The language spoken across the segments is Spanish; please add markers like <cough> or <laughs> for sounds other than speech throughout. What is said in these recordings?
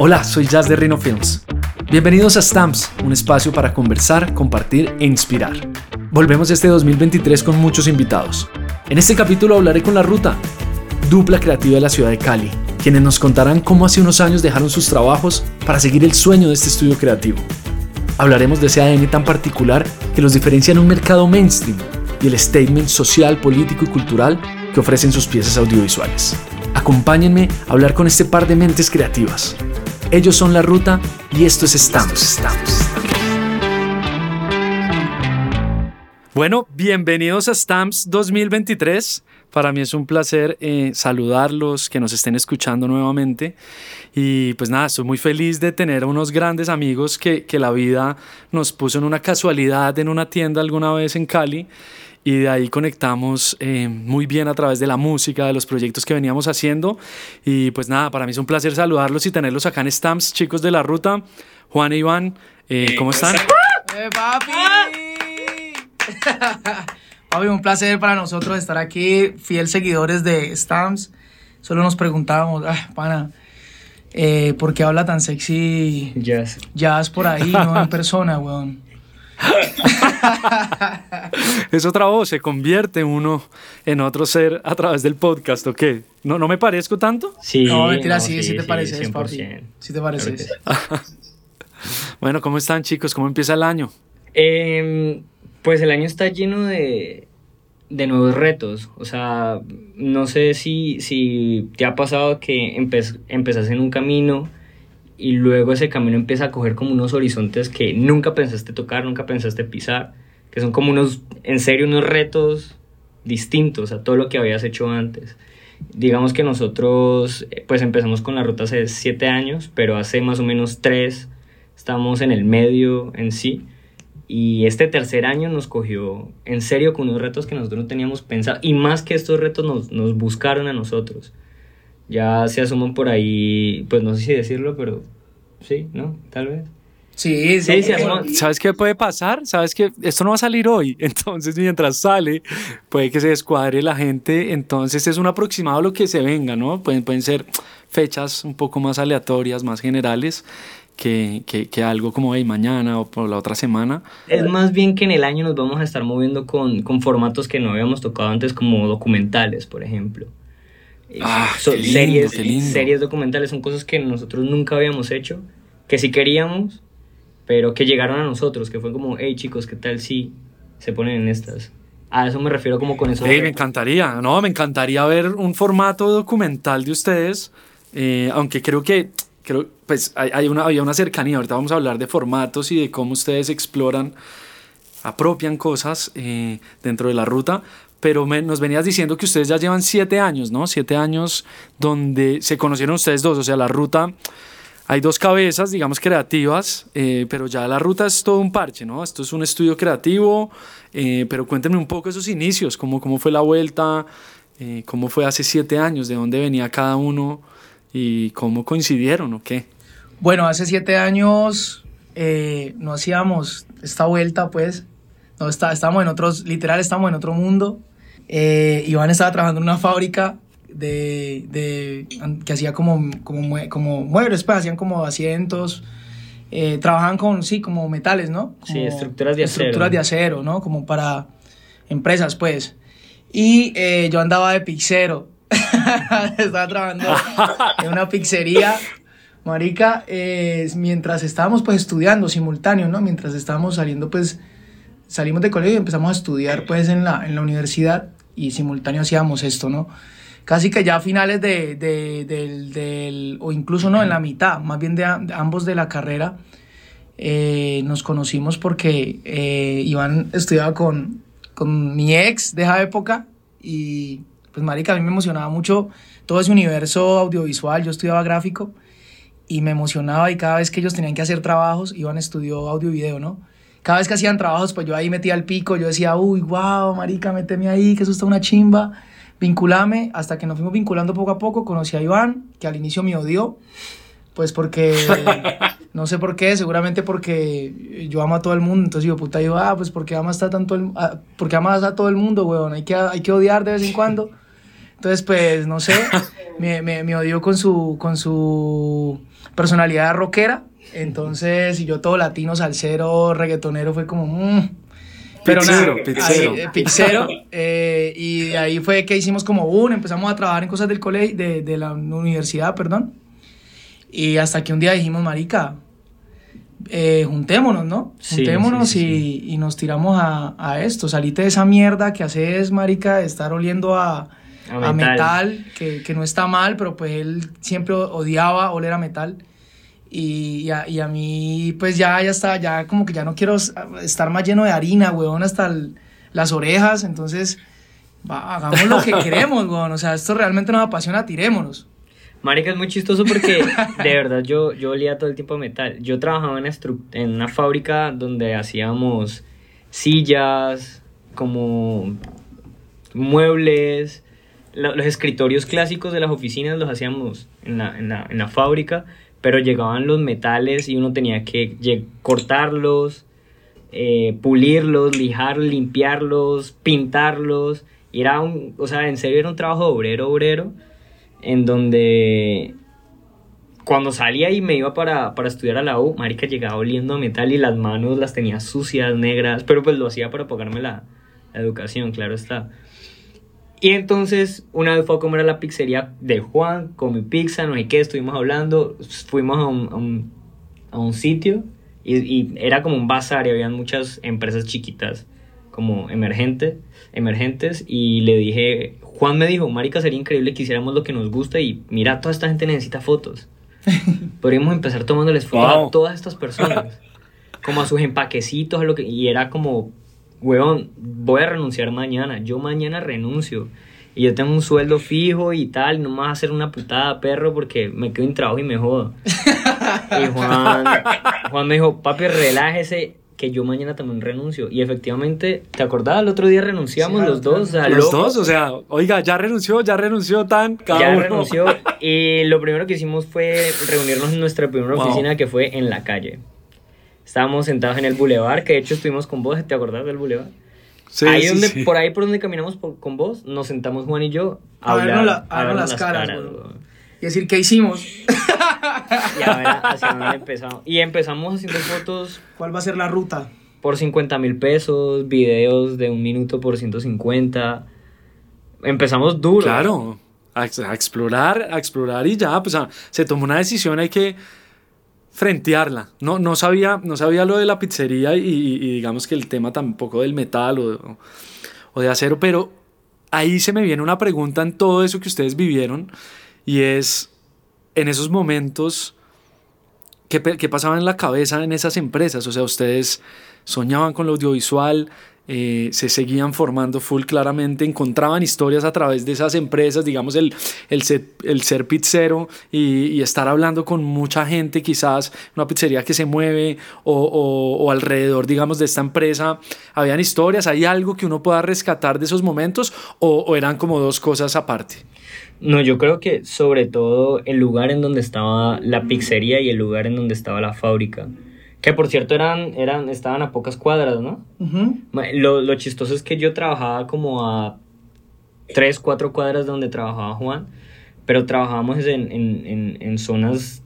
Hola, soy Jazz de Rhino Films. Bienvenidos a Stamps, un espacio para conversar, compartir e inspirar. Volvemos este 2023 con muchos invitados. En este capítulo hablaré con La Ruta, dupla creativa de la ciudad de Cali, quienes nos contarán cómo hace unos años dejaron sus trabajos para seguir el sueño de este estudio creativo. Hablaremos de ese ADN tan particular que los diferencia en un mercado mainstream y el statement social, político y cultural que ofrecen sus piezas audiovisuales. Acompáñenme a hablar con este par de mentes creativas. Ellos son La Ruta y esto es Stamps. Bueno, bienvenidos a Stamps 2023. Para mí es un placer eh, saludarlos, que nos estén escuchando nuevamente. Y pues nada, estoy muy feliz de tener unos grandes amigos que, que la vida nos puso en una casualidad en una tienda alguna vez en Cali y de ahí conectamos eh, muy bien a través de la música, de los proyectos que veníamos haciendo. Y pues nada, para mí es un placer saludarlos y tenerlos acá en Stamps, chicos de la ruta. Juan e Iván, eh, ¿cómo están? ¡Eh, papi! <laughs> papi, un placer para nosotros estar aquí, fiel seguidores de Stamps. Solo nos preguntábamos, ah, pana, eh, ¿por qué habla tan sexy Jazz? Jazz por ahí, no en persona, weón? <laughs> es otra voz, se convierte uno en otro ser a través del podcast, ¿o qué? ¿No, no me parezco tanto? Sí. No, mentira, sí, sí, te pareces, papi. Sí te pareces. <laughs> bueno, ¿cómo están chicos? ¿Cómo empieza el año? Em, pues el año está lleno de, de nuevos retos. O sea, no sé si, si te ha pasado que empezás en un camino y luego ese camino empieza a coger como unos horizontes que nunca pensaste tocar, nunca pensaste pisar, que son como unos, en serio, unos retos distintos a todo lo que habías hecho antes. Digamos que nosotros eh, pues empezamos con la ruta hace siete años, pero hace más o menos tres estamos en el medio en sí. Y este tercer año nos cogió en serio con unos retos que nosotros no teníamos pensado. Y más que estos retos nos, nos buscaron a nosotros ya se asuman por ahí, pues no sé si decirlo, pero sí, ¿no? Tal vez. Sí, sí, se asuman. ¿Sabes qué puede pasar? ¿Sabes que esto no va a salir hoy? <laughs> Entonces, mientras sale, puede que se descuadre la gente. Entonces, es un aproximado a lo que se venga, ¿no? Pueden, pueden ser fechas un poco más aleatorias, más generales. Que, que, que, algo como hoy mañana o por la otra semana. Es más bien que en el año nos vamos a estar moviendo con, con formatos que no habíamos tocado antes, como documentales, por ejemplo. Ah, series, series documentales son cosas que nosotros nunca habíamos hecho, que sí queríamos, pero que llegaron a nosotros, que fue como, hey chicos, ¿qué tal si se ponen en estas? A eso me refiero como con eso. me encantaría, no, me encantaría ver un formato documental de ustedes, eh, aunque creo que, creo, pues hay, una, había una cercanía, ahorita vamos a hablar de formatos y de cómo ustedes exploran, apropian cosas eh, dentro de la ruta, pero nos venías diciendo que ustedes ya llevan siete años, ¿no? Siete años donde se conocieron ustedes dos, o sea, la ruta, hay dos cabezas, digamos, creativas, eh, pero ya la ruta es todo un parche, ¿no? Esto es un estudio creativo, eh, pero cuéntenme un poco esos inicios, cómo, cómo fue la vuelta, eh, cómo fue hace siete años, de dónde venía cada uno y cómo coincidieron o qué. Bueno, hace siete años no hacíamos esta vuelta, pues, no, está, estamos en otros, literal, estamos en otro mundo. Eh, Iván estaba trabajando en una fábrica de, de que hacía como, como, como muebles, pues hacían como asientos. Eh, trabajaban con, sí, como metales, ¿no? sí, estructuras de acero. Estructuras de acero, ¿no? Como para empresas, pues. Y eh, yo andaba de pixero. <laughs> estaba trabajando <laughs> en una pizzería, marica, mientras estábamos pues estudiando simultáneo, ¿no? Mientras estábamos saliendo pues, salimos de colegio y empezamos a estudiar pues en la, en la universidad y simultáneo hacíamos esto, ¿no? Casi que ya a finales de, de, del, o incluso no, en la mitad, más bien de, ambos de la carrera, eh, nos conocimos porque eh, Iván estudiaba con, con mi ex de esa época y pues marica, a mí me emocionaba mucho todo ese universo audiovisual, yo estudiaba gráfico y me emocionaba y cada vez que ellos tenían que hacer trabajos, Iván estudió audio y video, ¿no? Cada vez que hacían trabajos, pues yo ahí metía el pico, yo decía, uy, wow, marica, méteme ahí, que eso está una chimba, vinculame, hasta que nos fuimos vinculando poco a poco, conocí a Iván, que al inicio me odió, pues porque, <laughs> no sé por qué, seguramente porque yo amo a todo el mundo, entonces yo, puta, yo, ah, pues porque amas a, tanto el, porque amas a todo el mundo, weón, hay que, hay que odiar de vez en cuando. Entonces, pues, no sé, <laughs> me, me, me odió con su, con su personalidad rockera. Entonces, y yo todo latino, salsero, reggaetonero, fue como... mm. Pero Pizzero, nada, pizzero. ahí, eh, pizzero, eh, y de ahí fue que hicimos como un, empezamos a trabajar en cosas del colegio, de, de la universidad, perdón. Y hasta que un día dijimos, marica, eh, juntémonos, ¿no? Sí, juntémonos sí, sí, y, y nos tiramos a, a esto. Salite de esa mierda que haces, marica, de estar oliendo a, A a metal. metal, que, que no está mal, pero pues él siempre odiaba oler a metal. Y, a, y a mí, pues ya, ya está, ya como que ya no quiero estar más lleno de harina, weón, hasta el- las orejas. Entonces, va, hagamos lo que <laughs> queremos, weón. O sea, esto realmente nos apasiona, tirémonos. Marica, es muy chistoso porque de verdad yo, yo olía todo el tiempo metal. Yo trabajaba en, en una fábrica donde hacíamos sillas, como muebles, lo- los escritorios clásicos de las oficinas los hacíamos en la, en la, en la fábrica, pero llegaban los metales y uno tenía que cortarlos, eh, pulirlos, lijar, limpiarlos, pintarlos. Era un, o sea, en serio era un trabajo obrero, obrero en donde cuando salía y me iba para, para estudiar a la U, marica llegaba oliendo metal y las manos las tenía sucias, negras, pero pues lo hacía para pagarme la, la educación, claro está. Y entonces una vez fue a comer a la pizzería de Juan, comí pizza, no sé qué, estuvimos hablando, fuimos a un, a un, a un sitio y, y era como un bazar y habían muchas empresas chiquitas como emergentes, emergentes y le dije, Juan me dijo, marica, sería increíble que hiciéramos lo que nos gusta y mira, toda esta gente necesita fotos. <laughs> Podríamos empezar tomándoles fotos Wow. a todas estas personas, como a sus empaquecitos, a lo que, y era como, weón, voy a renunciar mañana, yo mañana renuncio. Y yo tengo un sueldo fijo y tal, no me vas a hacer una putada, perro, porque me quedo sin trabajo y me jodo. Y <laughs> Juan, Juan me dijo, papi, relájese, que yo mañana también renuncio. Y efectivamente, ¿te acordás? El otro día renunciamos Sí, los dos. o sea, Los loco. dos, o sea, oiga, ya renunció, ya renunció tan, cada Ya uno. renunció y lo primero que hicimos fue reunirnos en nuestra primera Wow. oficina que fue en la calle. Estábamos sentados en el bulevar, que de hecho estuvimos con vos, ¿te acordás del bulevar? Sí, ahí sí, donde, sí. Por ahí por donde caminamos por- con vos, nos sentamos Juan y yo a, A vernos hablar, la- a vernos vernos las caras, weón. Y decir, ¿qué hicimos? Y a ver hacia dónde empezamos. Y empezamos haciendo fotos ¿Cuál va a ser la ruta? por 50 mil pesos, videos de un minuto por 150. Empezamos duro. Claro, a, ex- a explorar, a explorar y ya, pues a- se tomó una decisión, hay que frentearla. No, no, sabía, no sabía lo de la pizzería y, digamos que el tema tampoco del metal o, o de acero, pero ahí se me viene una pregunta en todo eso que ustedes vivieron y es, en esos momentos, ¿qué, qué pasaba en la cabeza en esas empresas? O sea, ustedes soñaban con lo audiovisual, eh, se seguían formando full claramente, encontraban historias a través de esas empresas, digamos el, el, ser, el ser pizzero y, estar hablando con mucha gente, quizás una pizzería que se mueve o, o- o alrededor, digamos, de esta empresa, habían historias, hay algo que uno pueda rescatar de esos momentos o, o eran como dos cosas aparte. No, yo creo que sobre todo el lugar en donde estaba la pizzería y el lugar en donde estaba la fábrica. Que por cierto eran, eran, estaban a pocas cuadras, ¿no? Ujú. Ma- Lo, lo chistoso es que yo trabajaba como a tres, cuatro cuadras de donde trabajaba Juan, pero trabajábamos en, en, en, en zonas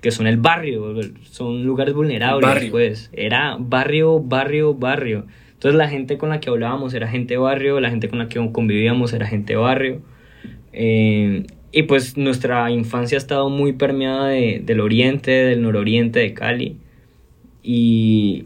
que son el barrio, son lugares vulnerables, Barrio. pues. Era barrio, barrio, barrio. Entonces la gente con la que hablábamos era gente de barrio, la gente con la que convivíamos era gente de barrio. Eh, y pues nuestra infancia ha estado muy permeada de- del oriente, del nororiente de Cali. Y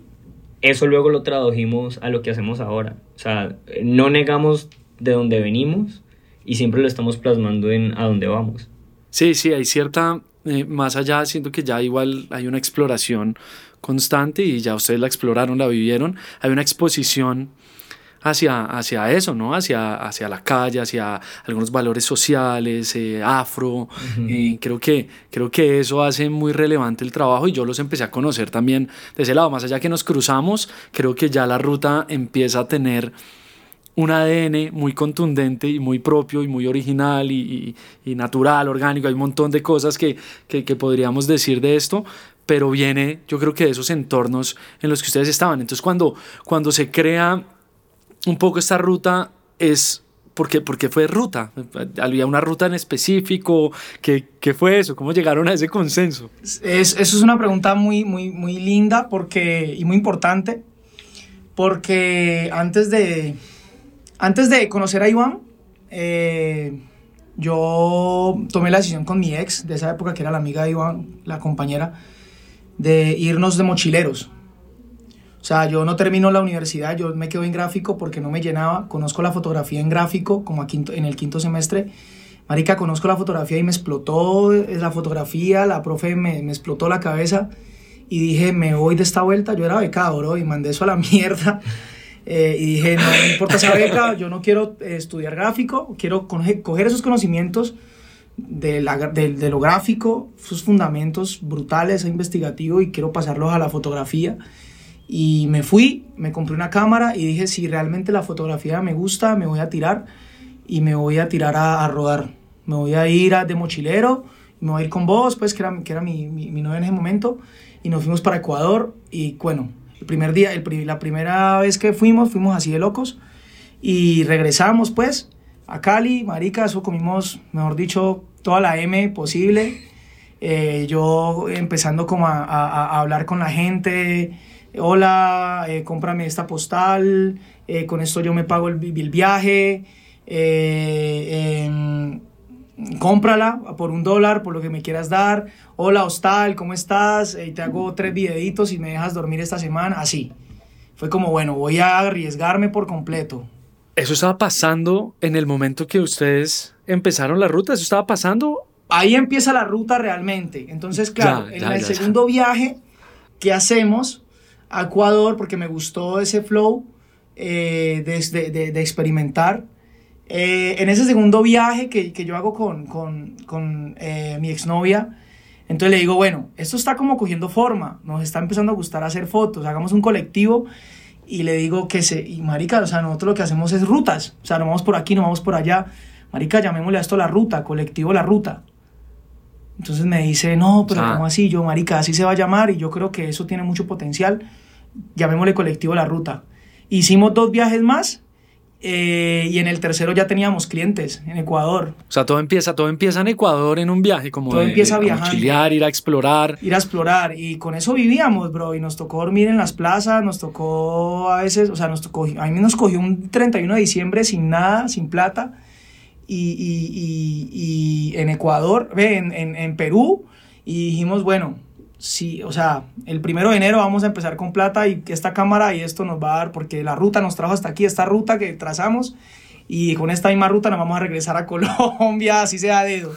eso luego lo tradujimos a lo que hacemos ahora. O sea, no negamos de dónde venimos y siempre lo estamos plasmando en a dónde vamos. Sí, sí, hay cierta, eh, más allá, siento que ya igual hay una exploración constante y ya ustedes la exploraron, la vivieron, hay una exposición hacia, hacia eso, ¿no? Hacia, hacia la calle, hacia algunos valores sociales, eh, afro, creo, que, creo que eso hace muy relevante el trabajo y yo los empecé a conocer también de ese lado, más allá que nos cruzamos, creo que ya la ruta empieza a tener un ADN muy contundente y muy propio y muy original y, y- y natural, orgánico. Hay un montón de cosas que, que- que podríamos decir de esto, pero viene yo creo que de esos entornos en los que ustedes estaban. Entonces cuando, cuando se crea un poco esta ruta es ¿Por qué, por qué fue ruta? ¿Había una ruta en específico? ¿Qué, ¿Qué, fue eso? ¿Cómo llegaron a ese consenso? Es, eso es una pregunta muy, muy, muy linda porque, y muy importante, porque antes de, antes de conocer a Iván, eh, yo tomé la decisión con mi ex de esa época, que era la amiga de Iván, la compañera, de irnos de mochileros. O sea, yo no termino la universidad, yo me quedo en gráfico porque no me llenaba. Conozco la fotografía en gráfico, como en el quinto semestre. Marica, conozco la fotografía y me explotó la fotografía, la profe me, me explotó la cabeza y dije, me voy de esta vuelta. Yo era becado, bro, y mandé eso a la <laughs> mierda. Eh, y dije, no, me importa esa beca, yo no quiero eh, estudiar gráfico, quiero coger esos conocimientos de, la, de, de, lo gráfico, sus fundamentos brutales, investigativo, y quiero pasarlos a la fotografía. Y me fui, me compré una cámara y dije, si realmente la fotografía me gusta, me voy a tirar y me voy a tirar a, rodar. Me voy a ir a, de mochilero, me voy a ir con vos, pues, que era, que era mi, mi, mi novia en ese momento, y nos fuimos para Ecuador. Y bueno, el primer día, el, la primera vez que fuimos, fuimos así de locos, y regresamos, pues, a Cali, marica, eso comimos, mejor dicho, toda la M posible. Eh, yo empezando como a, a, a hablar con la gente, hola, eh, cómprame esta postal, eh, con esto yo me pago el, el viaje, eh, em, cómprala por un dólar, por lo que me quieras dar, hola hostal, ¿cómo estás? Y te hago tres videitos y me dejas dormir esta semana, así. Fue como, bueno, voy a arriesgarme por completo. ¿Eso estaba pasando en el momento que ustedes empezaron la ruta? ¿Eso estaba pasando? Ahí empieza la ruta realmente. Entonces, claro, ya, ya, en el ya, segundo viaje que hacemos, a Ecuador porque me gustó ese flow eh, de, de, de, experimentar. Eh, en ese segundo viaje que, que yo hago con, con, con eh, mi exnovia, entonces le digo, bueno, esto está como cogiendo forma, nos está empezando a gustar hacer fotos, hagamos un colectivo y le digo que se, y marica, o sea, nosotros lo que hacemos es rutas, o sea, no vamos por aquí, no vamos por allá, marica, llamémosle a esto la ruta, colectivo la ruta. Entonces me dice, no, pero ah. ¿cómo así? Yo, marica, así se va a llamar y yo creo que eso tiene mucho potencial. Llamémosle colectivo La Ruta. Hicimos dos viajes más eh, y en el tercero ya teníamos clientes en Ecuador. O sea, todo empieza, todo empieza en Ecuador en un viaje, como todo de, empieza de, a mochilear, ir a explorar. Ir a explorar y con eso vivíamos, bro, y nos tocó dormir en las plazas, nos tocó a veces, o sea, nos tocó, a mí nos cogió un 31 de diciembre sin nada, sin plata y, y, y, y en Ecuador, en, en, en, Perú, y dijimos, bueno, sí, o sea, el primero de enero vamos a empezar con plata y esta cámara y esto nos va a dar, porque la ruta nos trajo hasta aquí, esta ruta que trazamos, y con esta misma ruta nos vamos a regresar a <laughs> Colombia, así sea dedo.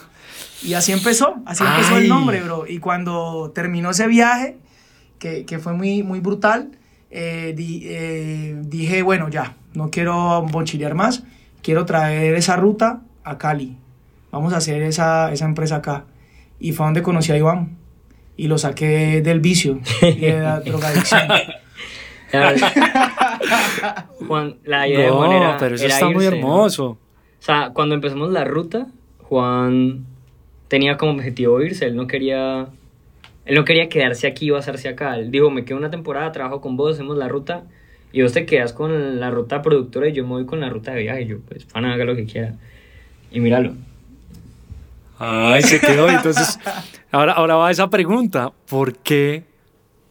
Y así empezó, así Ay. empezó el nombre, bro. Y cuando terminó ese viaje, que, que fue muy, muy brutal, eh, di, eh, dije, bueno, ya, no quiero mochilear más quiero traer esa ruta a Cali. Vamos a hacer esa, esa empresa acá. Y fue donde conocí a Iván. Y lo saqué del vicio y de la <laughs> drogadicción. Juan, la idea no, de Juan era, pero eso era está irse, muy hermoso. ¿no? O sea, cuando empezamos la ruta, Juan tenía como objetivo irse. Él no quería, él no quería quedarse aquí y basarse acá. Él dijo, me quedo una temporada, trabajo con vos, hacemos la ruta y vos te quedas con la ruta productora y yo me voy con la ruta de viaje. Y yo, pues, fan, haga lo que quiera. Y míralo. Ay, se quedó. Entonces, ahora, ahora va esa pregunta. ¿Por qué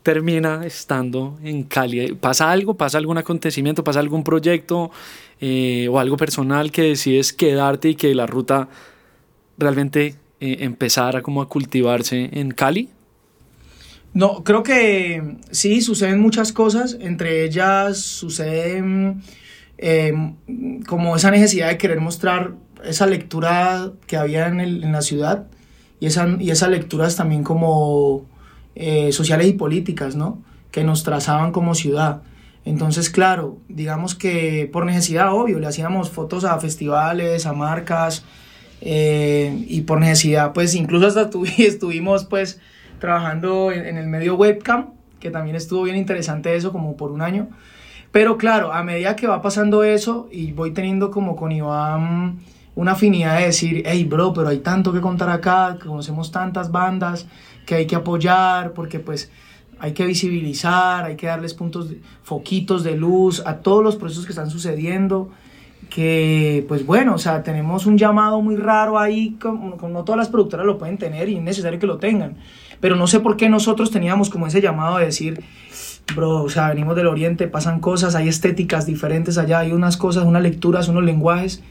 termina estando en Cali? ¿Pasa algo? ¿Pasa algún acontecimiento? ¿Pasa algún proyecto eh, o algo personal que decides quedarte y que la ruta realmente eh, empezara como a cultivarse en Cali? No, creo que sí, suceden muchas cosas, entre ellas sucede eh, como esa necesidad de querer mostrar esa lectura que había en la ciudad y, esa, y esas lecturas también como eh, sociales y políticas, ¿no? Que nos trazaban como ciudad. Entonces, claro, digamos que por necesidad, obvio, le hacíamos fotos a festivales, a marcas, eh, y por necesidad, pues incluso hasta <laughs> estuvimos, pues, trabajando en, en, el medio webcam, que también estuvo bien interesante eso, como por un año. Pero claro, a medida que va pasando eso y voy teniendo como con Iván una afinidad de decir, hey bro, pero hay tanto que contar acá, conocemos tantas bandas, que hay que apoyar, porque pues hay que visibilizar, hay que darles puntos, foquitos de luz a todos los procesos que están sucediendo, que pues bueno, o sea, tenemos un llamado muy raro ahí, como, no todas las productoras lo pueden tener y es necesario que lo tengan, pero no sé por qué nosotros teníamos como ese llamado de decir, bro, o sea, venimos del oriente, pasan cosas, hay estéticas diferentes allá, hay unas cosas, unas lecturas, unos lenguajes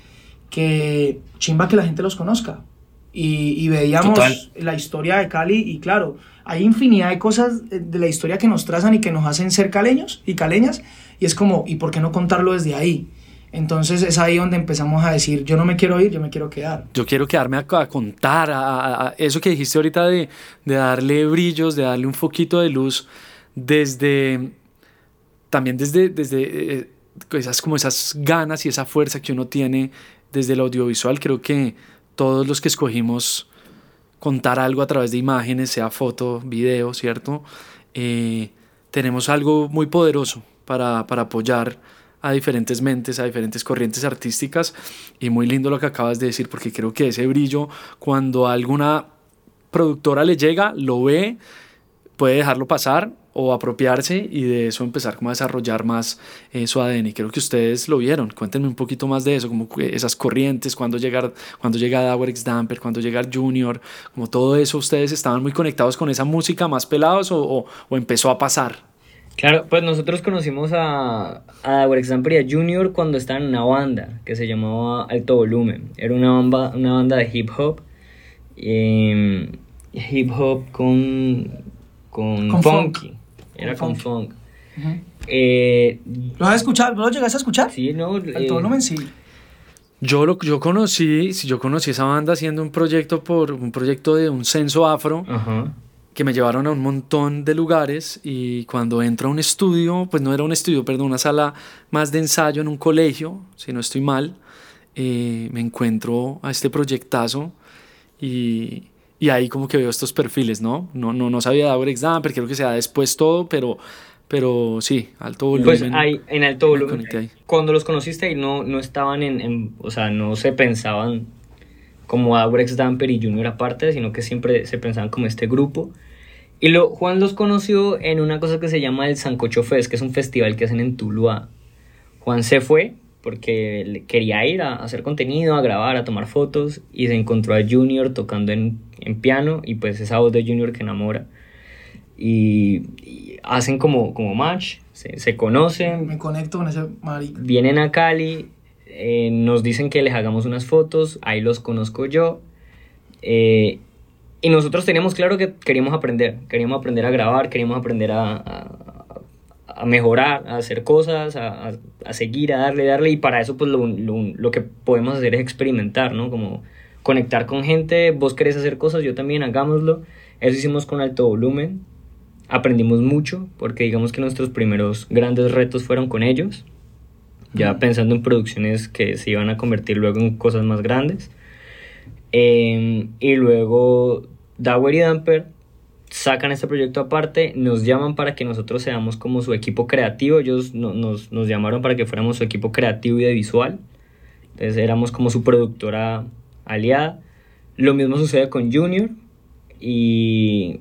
que chimba que la gente los conozca. Y, veíamos la historia de Cali y claro, hay infinidad de cosas de la historia que nos trazan y que nos hacen ser caleños y caleñas y es como, ¿y por qué no contarlo desde ahí? Entonces es ahí donde empezamos a decir, yo no me quiero ir, yo me quiero quedar. Yo quiero quedarme a, contar, a, eso que dijiste ahorita de, de, darle brillos, de darle un foquito de luz desde, también desde, desde eh, esas, como esas ganas y esa fuerza que uno tiene desde el audiovisual. Creo que todos los que escogimos contar algo a través de imágenes, sea foto, video, ¿cierto? Eh, tenemos algo muy poderoso para, para apoyar a diferentes mentes, a diferentes corrientes artísticas y muy lindo lo que acabas de decir porque creo que ese brillo cuando alguna productora le llega, lo ve, puede dejarlo pasar o apropiarse y de eso empezar como a desarrollar más eh, su ADN. Y creo que ustedes lo vieron. Cuéntenme un poquito más de eso, como esas corrientes, cuando llegar, cuando llega Dawerex Damper, cuando llega Junior, como todo eso, ustedes estaban muy conectados con esa música más pelados o, o empezó a pasar. Claro, pues nosotros conocimos a, a Damper y a Junior cuando estaban en una banda que se llamaba Alto Volumen. Era una banda, una banda de hip hop. Em, hip hop con, con, funky. Era con, funk. Eh, ¿Lo has escuchado? ¿Lo llegaste a escuchar? Sí, no. Alto eh, Volumen, sí. Yo, lo, yo conocí, yo conocí esa banda haciendo un proyecto por un proyecto de un censo afro. Ajá que me llevaron a un montón de lugares y cuando entro a un estudio, pues no era un estudio, perdón, una sala más de ensayo en un colegio, si no estoy mal, eh, me encuentro a este proyectazo y, y, ahí como que veo estos perfiles, ¿no? No, no, no sabía de Aurex Damper, creo que sea después todo, pero, pero sí, alto volumen. Pues hay, en alto volumen. Cuando los conociste ahí no, no estaban en, en, o sea, no se pensaban como Aurex Damper y Junior aparte, sino que siempre se pensaban como este grupo. Y lo, Juan los conoció en una cosa que se llama el Sancocho Fest, que es un festival que hacen en Tuluá. Juan se fue porque quería ir a hacer contenido, a grabar, a tomar fotos, y se encontró a Junior tocando en, en piano, y pues esa voz de Junior que enamora. Y, hacen como, como match, se, se, conocen. Me conecto con ese marido. Vienen a Cali, eh, nos dicen que les hagamos unas fotos, ahí los conozco yo. Eh, y nosotros teníamos claro que queríamos aprender, queríamos aprender a grabar, queríamos aprender a, a, mejorar, a hacer cosas, a, a, seguir, a darle, darle. Y para eso, pues lo, lo, que podemos hacer es experimentar, ¿no? Como conectar con gente, vos querés hacer cosas, yo también, hagámoslo. Eso hicimos con alto volumen. Aprendimos mucho, porque digamos que nuestros primeros grandes retos fueron con ellos ya pensando en producciones que se iban a convertir luego en cosas más grandes. Em, y luego Dower y Damper sacan este proyecto aparte, nos llaman para que nosotros seamos como su equipo creativo, ellos nos, nos llamaron para que fuéramos su equipo creativo y de visual, entonces éramos como su productora aliada. Lo mismo sucede con Junior y,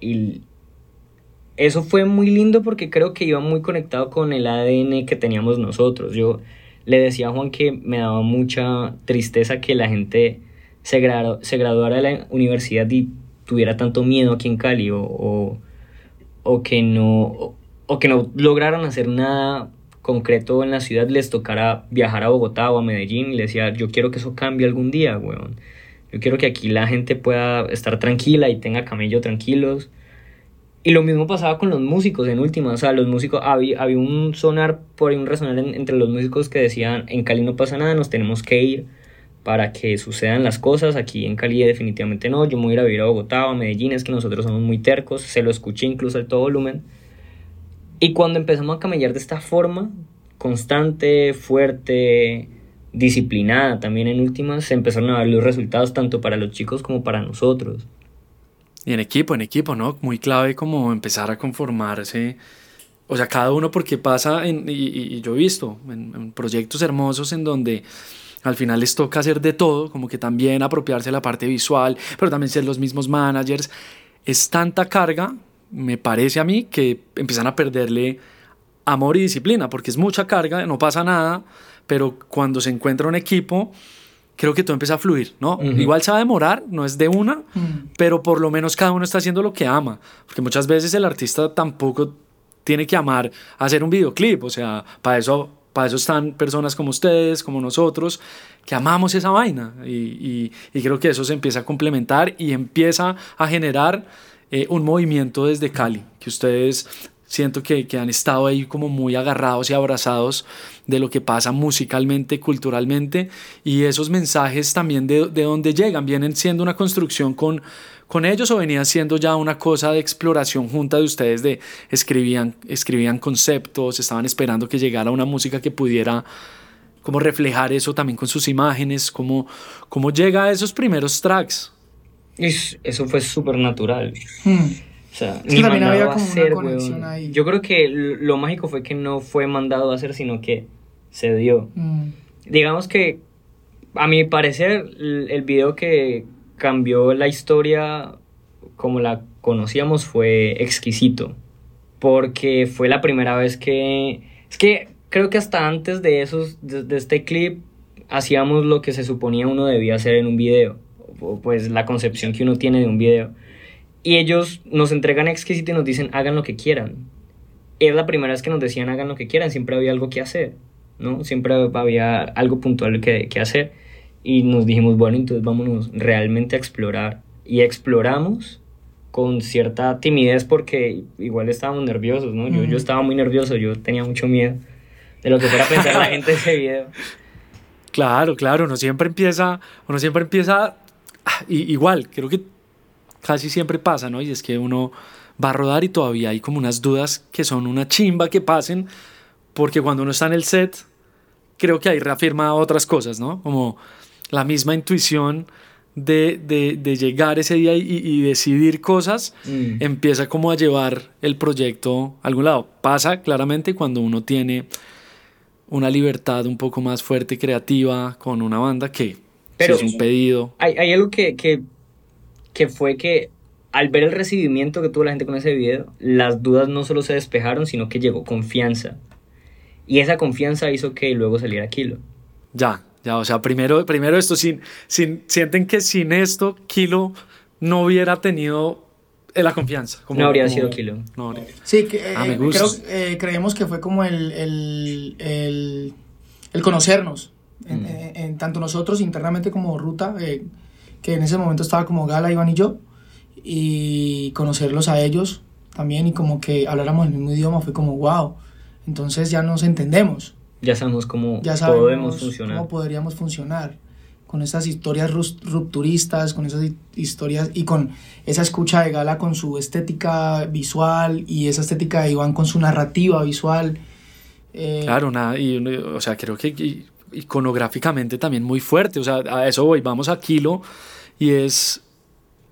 y eso fue muy lindo porque creo que iba muy conectado con el ADN que teníamos nosotros. Yo le decía a Juan que me daba mucha tristeza que la gente se, se graduara de la universidad y tuviera tanto miedo aquí en Cali o, o, que no, o, que no lograran hacer nada concreto en la ciudad, les tocara viajar a Bogotá o a Medellín y le decía, yo quiero que eso cambie algún día, weón. Yo quiero que aquí la gente pueda estar tranquila y tenga camello tranquilos y lo mismo pasaba con los músicos en última, o sea, los músicos, había, había un sonar, por un resonar entre los músicos que decían, en Cali no pasa nada, nos tenemos que ir para que sucedan las cosas, aquí en Cali definitivamente no, yo me voy a ir a vivir a Bogotá o a Medellín, es que nosotros somos muy tercos, se lo escuché incluso a todo volumen. Y cuando empezamos a camellar de esta forma, constante, fuerte, disciplinada también en últimas, se empezaron a ver los resultados tanto para los chicos como para nosotros. Y en equipo, en equipo, ¿no? Muy clave como empezar a conformarse. O sea, cada uno porque pasa, en, y, yo he visto en, proyectos hermosos en donde al final les toca hacer de todo, como que también apropiarse de la parte visual, pero también ser los mismos managers. Es tanta carga, me parece a mí, que empiezan a perderle amor y disciplina, porque es mucha carga, no pasa nada, pero cuando se encuentra un equipo, creo que todo empieza a fluir, ¿no? Igual se va a demorar, no es de una, Mm. pero por lo menos cada uno está haciendo lo que ama, porque muchas veces el artista tampoco tiene que amar hacer un videoclip, o sea, para eso, para eso están personas como ustedes, como nosotros, que amamos esa vaina, y, y- y creo que eso se empieza a complementar y empieza a generar eh, un movimiento desde Cali, que ustedes siento que, que han estado ahí como muy agarrados y abrazados de lo que pasa musicalmente, culturalmente, y esos mensajes también de, de dónde llegan, vienen siendo una construcción con, con ellos o venían siendo ya una cosa de exploración junta de ustedes, de escribían, escribían conceptos, estaban esperando que llegara una música que pudiera como reflejar eso también con sus imágenes, cómo, cómo llega a esos primeros tracks. Eso fue súper natural. Mm. O sea, Es que ni mandado a hacer, conexión weón. ahí. Yo creo que lo mágico fue que no fue mandado a hacer, sino que se dio. Mm. Digamos que, a mi parecer, el, el video que cambió la historia como la conocíamos fue exquisito. Porque fue la primera vez que... Es que creo que hasta antes de esos, de, de este clip, hacíamos lo que se suponía uno debía hacer en un video. O pues la concepción que uno tiene de un video. Y ellos nos entregan exquisito y nos dicen hagan lo que quieran. Es la primera vez que nos decían hagan lo que quieran, siempre había algo que hacer, ¿no? Siempre había algo puntual que, que hacer. Y nos dijimos, bueno, entonces vámonos realmente a explorar. Y exploramos con cierta timidez porque igual estábamos nerviosos, ¿no? Yo, yo estaba muy nervioso, yo tenía mucho miedo de lo que fuera a pensar la <laughs> gente de ese video. Claro, claro, uno siempre empieza, uno siempre empieza, ah, y, igual, creo que casi siempre pasa, ¿no? Y es que uno va a rodar y todavía hay como unas dudas que son una chimba que pasen, porque cuando uno está en el set, creo que ahí reafirma otras cosas, ¿no? Como la misma intuición de, de, de llegar ese día y, y decidir cosas, Mm. empieza como a llevar el proyecto a algún lado. Pasa claramente cuando uno tiene una libertad un poco más fuerte, creativa, con una banda que Pero- si es un pedido. Hay, hay algo que, que, que fue que al ver el recibimiento que tuvo la gente con ese video, las dudas no solo se despejaron, sino que llegó confianza. Y esa confianza hizo que luego saliera Kilo. Ya, ya, o sea, primero, primero esto, sin, sin, sienten que sin esto Kilo no hubiera tenido la confianza. como- No habría como- sido Kilo. no habría- Sí, que, eh, Ah, me eh, gusta. creo- eh, creemos que fue como el, el, el, el conocernos, en, Mm. en- en tanto nosotros internamente como Ruta, eh, que en ese momento estaba como Gala, Iván y yo, y conocerlos a ellos también y como que habláramos el mismo idioma fue como wow, entonces ya nos entendemos, Ya sabemos cómo ya sabemos podemos funcionar. cómo podríamos funcionar con esas historias rupturistas, con esas hi- historias y con esa escucha de Gala con su estética visual y esa estética de Iván con su narrativa visual. Eh, Claro, nada, y, o sea, creo que iconográficamente también muy fuerte, o sea, a eso voy, vamos a Kilo y es,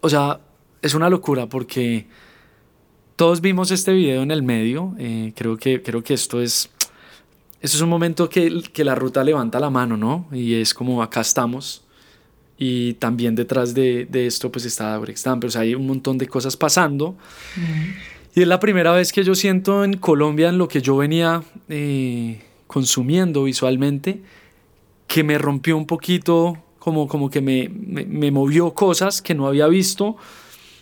o sea, es una locura porque todos vimos este video en el medio, eh, creo, que, creo que esto es, esto es un momento que, que la ruta levanta la mano, ¿no? Y es como acá estamos. Y también detrás de, de esto pues está Brextan, pero o sea, hay un montón de cosas pasando. Y es la primera vez que yo siento en Colombia, en lo que yo venía eh, consumiendo visualmente, que me rompió un poquito, como, como que me, me, movió cosas que no había visto,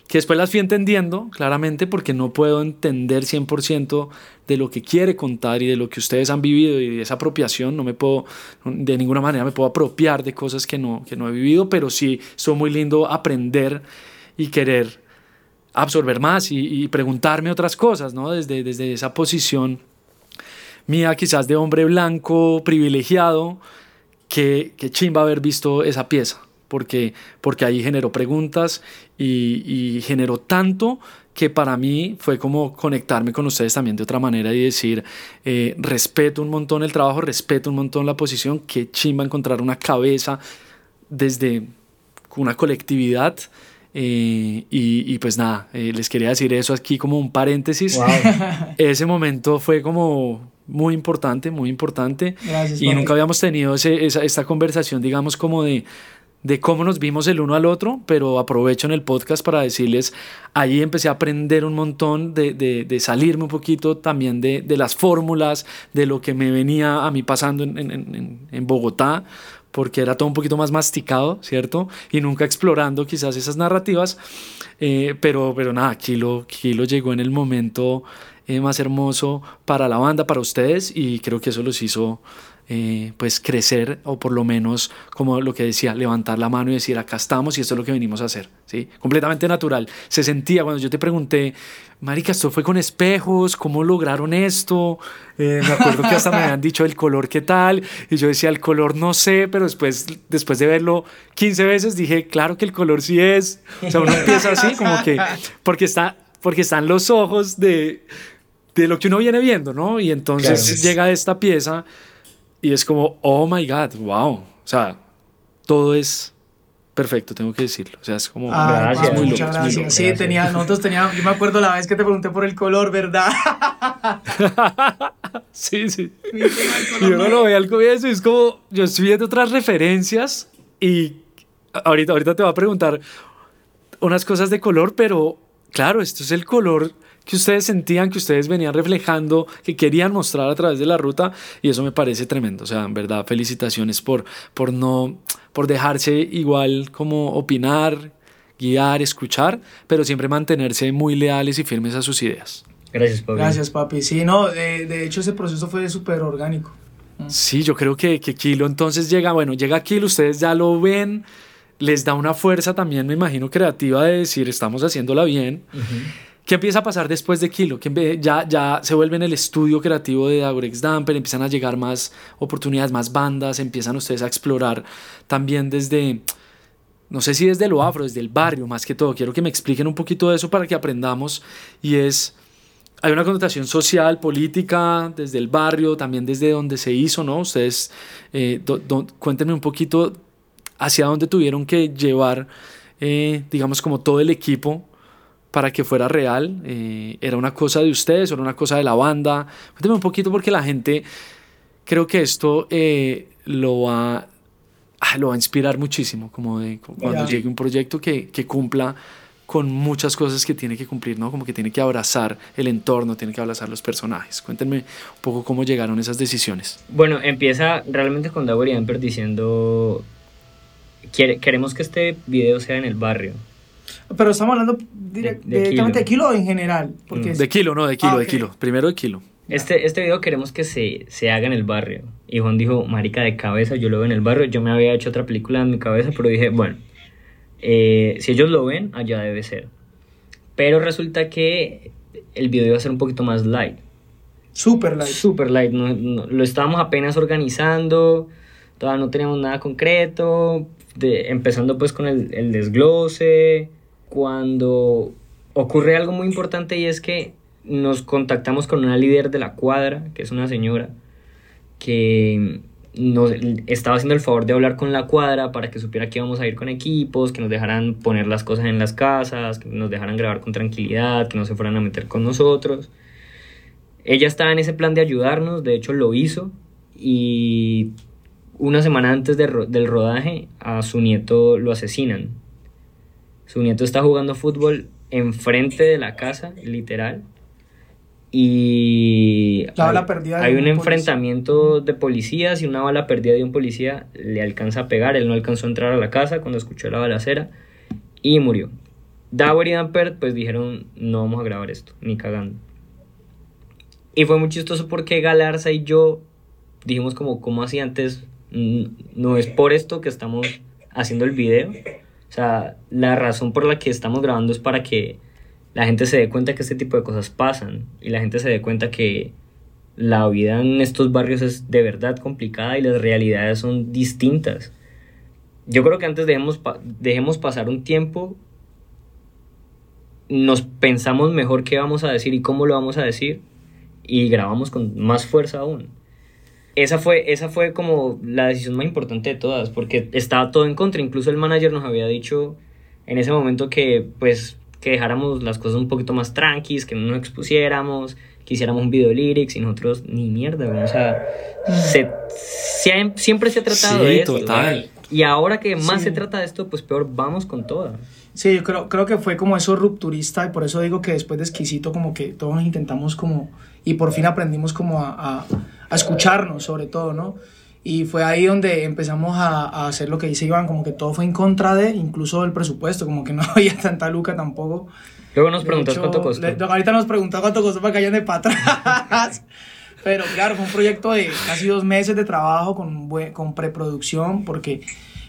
que después las fui entendiendo claramente porque no puedo entender 100% de lo que quiere contar y de lo que ustedes han vivido y de esa apropiación, no me puedo, de ninguna manera me puedo apropiar de cosas que no, que no he vivido, pero sí, es muy lindo aprender y querer absorber más y, y preguntarme otras cosas, ¿no? Desde, desde esa posición mía quizás de hombre blanco privilegiado, que, que chimba haber visto esa pieza, porque, porque ahí generó preguntas y, y generó tanto que para mí fue como conectarme con ustedes también de otra manera y decir, eh, respeto un montón el trabajo, respeto un montón la posición, que chimba encontrar una cabeza desde una colectividad. eh, y, y pues nada, eh, les quería decir eso aquí como un paréntesis. Wow. <laughs> Ese momento fue como muy importante, muy importante. Gracias, Y Jorge. nunca habíamos tenido ese- esa, esta conversación, digamos, como de, de cómo nos vimos el uno al otro, pero aprovecho en el podcast para decirles, ahí empecé a aprender un montón de, de, de salirme un poquito también de, de, las fórmulas, de lo que me venía a mí pasando en, en, en, Bogotá, porque era todo un poquito más masticado, ¿cierto? Y nunca explorando quizás esas narrativas, eh, pero, pero nada, Kilo, Kilo llegó en el momento eh, más hermoso para la banda, para ustedes, y creo que eso los hizo eh, pues crecer o por lo menos como lo que decía levantar la mano y decir acá estamos y esto es lo que venimos a hacer sí completamente natural. Se sentía cuando yo te pregunté marica esto fue con espejos cómo lograron esto eh, me acuerdo que hasta me habían dicho el color qué tal y yo decía el color no sé pero después después de verlo 15 veces dije claro que el color sí es o sea uno empieza así como que porque está porque están los ojos de de lo que uno viene viendo no y entonces llega esta pieza y es como, oh my God, wow. O sea, todo es perfecto, tengo que decirlo. O sea, es como. Ah, gracias, muy muchas gracias. sí, tenía, nosotros teníamos. Yo me acuerdo la vez que te pregunté por el color, ¿verdad? <laughs> sí, sí. yo no lo veo al comienzo y es como. Yo estoy viendo otras referencias y ahorita, ahorita te voy a preguntar unas cosas de color, pero claro, esto es el color que ustedes sentían, que ustedes venían reflejando, que querían mostrar a través de la ruta y eso me parece tremendo. O sea, en verdad, felicitaciones por, por no, por dejarse igual como opinar, guiar, escuchar, pero siempre mantenerse muy leales y firmes a sus ideas. Gracias, papi. Gracias, papi. Sí, no, de, de hecho ese proceso fue súper orgánico. Mm. Sí, yo creo que, que Kilo entonces llega, bueno, llega Kilo, ustedes ya lo ven, les da una fuerza también, me imagino, creativa de decir, estamos haciéndola bien. ¿Qué empieza a pasar después de Kilo? Que ya, ya se vuelve en el estudio creativo de Agorex Damper, empiezan a llegar más oportunidades, más bandas, empiezan ustedes a explorar también desde, no sé si desde lo afro, desde el barrio más que todo. Quiero que me expliquen un poquito de eso para que aprendamos. Y es, hay una connotación social, política, desde el barrio, también desde donde se hizo, ¿no? Ustedes, eh, cuéntenme un poquito hacia dónde tuvieron que llevar, eh, digamos, como todo el equipo para que fuera real? Eh, ¿Era una cosa de ustedes o era una cosa de la banda? Cuéntame un poquito porque la gente, creo que esto eh, lo, va, ah, lo va a inspirar muchísimo, como de cuando llegue un proyecto que, que, cumpla con muchas cosas que tiene que cumplir, ¿no? Como que tiene que abrazar el entorno, tiene que abrazar los personajes. Cuéntenme un poco cómo llegaron esas decisiones. Bueno, empieza realmente con David Amper diciendo, queremos que este video sea en el barrio. Pero estamos hablando directamente de, kilo. en general. Porque mm. De kilo, no, de kilo, ah, de kilo. Primero de kilo. Este, este video queremos que se, se haga en el barrio. Y Juan dijo, marica de cabeza, yo lo veo en el barrio. Yo me había hecho otra película en mi cabeza, pero dije, bueno, eh, si ellos lo ven, allá debe ser. Pero resulta que el video iba a ser un poquito más light. Super light. Super light. lo estábamos apenas organizando, todavía no teníamos nada concreto. De, empezando pues con el, el desglose, cuando ocurre algo muy importante y es que nos contactamos con una líder de la cuadra, que es una señora, que nos estaba haciendo el favor de hablar con la cuadra para que supiera que íbamos a ir con equipos, que nos dejaran poner las cosas en las casas, que nos dejaran grabar con tranquilidad, que no se fueran a meter con nosotros. Ella estaba en ese plan de ayudarnos, de hecho lo hizo, y una semana antes del rodaje a su nieto lo asesinan su nieto está jugando fútbol enfrente de la casa, literal. Y hay, un, enfrentamiento de policías y una bala perdida de un policía le alcanza a pegar. Él no alcanzó a entrar a la casa cuando escuchó la balacera y murió. Dower y Dampert pues dijeron no vamos a grabar esto, ni cagando. Y fue muy chistoso porque Galarza y yo dijimos como, como así antes, no es por esto que estamos haciendo el video, o sea, la razón por la que estamos grabando es para que la gente se dé cuenta que este tipo de cosas pasan y la gente se dé cuenta que la vida en estos barrios es de verdad complicada y las realidades son distintas. Yo creo que antes dejemos, dejemos pasar un tiempo, nos pensamos mejor qué vamos a decir y cómo lo vamos a decir y grabamos con más fuerza aún esa fue, esa fue como la decisión más importante de todas, porque estaba todo en contra. Incluso el manager nos había dicho en ese momento que, pues, que dejáramos las cosas un poquito más tranquis, que no nos expusiéramos, que hiciéramos un video lyrics y nosotros ni mierda, o sea, se, siempre se ha tratado de eso. Total, Y ahora que más se trata de esto, pues peor, vamos con toda. Sí, yo creo, creo que fue como eso rupturista y por eso digo que después de Exquisito como que todos nos intentamos como, y por fin aprendimos como a, a, escucharnos sobre todo, ¿no? Y fue ahí donde empezamos a, a, hacer lo que dice Iván, como que todo fue en contra de, incluso el presupuesto, como que no <laughs> había tanta luca tampoco. Luego nos preguntas cuánto costó. ahorita nos preguntas cuánto costó para que hayan de para atrás. <laughs> Pero claro, fue un proyecto de casi dos meses de trabajo con, con preproducción, porque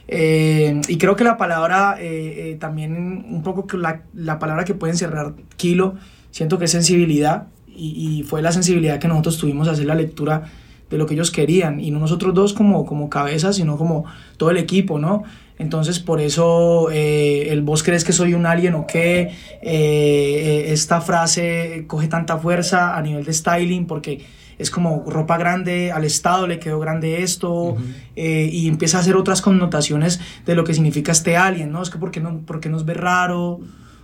eh, y creo que la palabra, eh, eh, también un poco que la, la, palabra que puede encerrar Kilo, siento que es sensibilidad y, y, fue la sensibilidad que nosotros tuvimos a hacer la lectura de lo que ellos querían y no nosotros dos como, como cabezas, sino como todo el equipo, ¿no? Entonces por eso el vos crees que soy un alien o qué, esta frase coge tanta fuerza a nivel de styling porque es como ropa grande, al Estado le quedó grande esto, eh, y empieza a hacer otras connotaciones de lo que significa este alien, ¿no? Es que porque, no, porque nos ve raro,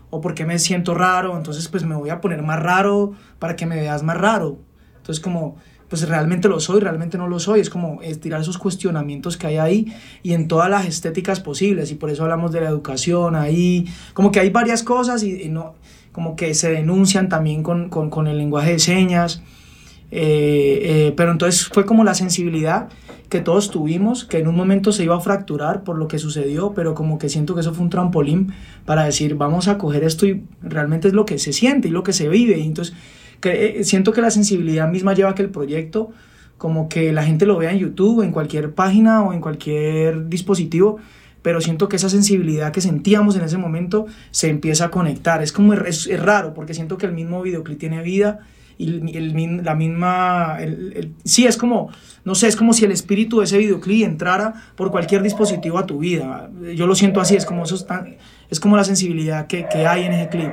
o porque me siento raro, entonces pues me voy a poner más raro para que me veas más raro. Entonces como, pues realmente lo soy, realmente no lo soy, es como estirar esos cuestionamientos que hay ahí y en todas las estéticas posibles, y por eso hablamos de la educación ahí, como que hay varias cosas y, no, como que se denuncian también con, con, con el lenguaje de señas. Eh, eh, pero entonces fue como la sensibilidad que todos tuvimos, que en un momento se iba a fracturar por lo que sucedió, pero como que siento que eso fue un trampolín para decir, vamos a coger esto y realmente es lo que se siente y lo que se vive. Y entonces que, eh, siento que la sensibilidad misma lleva a que el proyecto, como que la gente lo vea en YouTube, en cualquier página o en cualquier dispositivo, pero siento que esa sensibilidad que sentíamos en ese momento se empieza a conectar. Es como, es, es raro, porque siento que el mismo videoclip tiene vida y el, la misma, sí, es como, no sé, es como si el espíritu de ese videoclip entrara por cualquier dispositivo a tu vida. Yo lo siento así, es como, eso es, es como la sensibilidad que, que, hay en ese clip.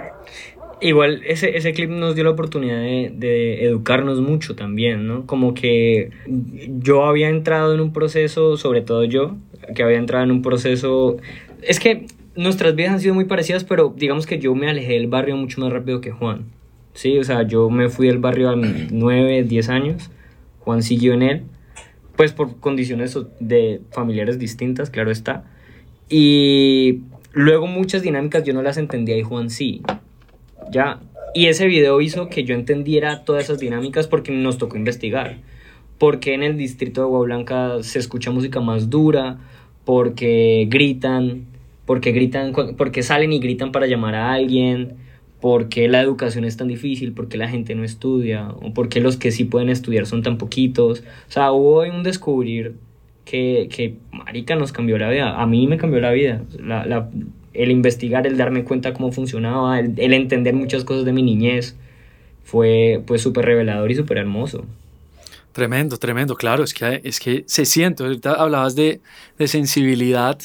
Igual, ese, ese clip nos dio la oportunidad de, de, educarnos mucho también, ¿no? Como que yo había entrado en un proceso, sobre todo yo, que había entrado en un proceso... Es que nuestras vidas han sido muy parecidas, pero digamos que yo me alejé del barrio mucho más rápido que Juan. Sí, o sea, yo me fui del barrio a 9, 10 años, Juan siguió en él, pues por condiciones de familiares distintas, claro está. Y luego muchas dinámicas yo no las entendía y Juan sí. Ya. Y ese video hizo que yo entendiera todas esas dinámicas porque nos tocó investigar. Porque en el distrito de Agua Blanca se escucha música más dura, porque gritan, porque gritan, porque salen y gritan para llamar a alguien por qué la educación es tan difícil, por qué la gente no estudia, o por qué los que sí pueden estudiar son tan poquitos. O sea, hubo un descubrir que, que marica, nos cambió la vida. A mí me cambió la vida. La, la, el investigar, el darme cuenta cómo funcionaba, el, el entender muchas cosas de mi niñez, fue pues súper revelador y súper hermoso. Tremendo, tremendo, claro, es que, es que se siente, ahorita hablabas de, de sensibilidad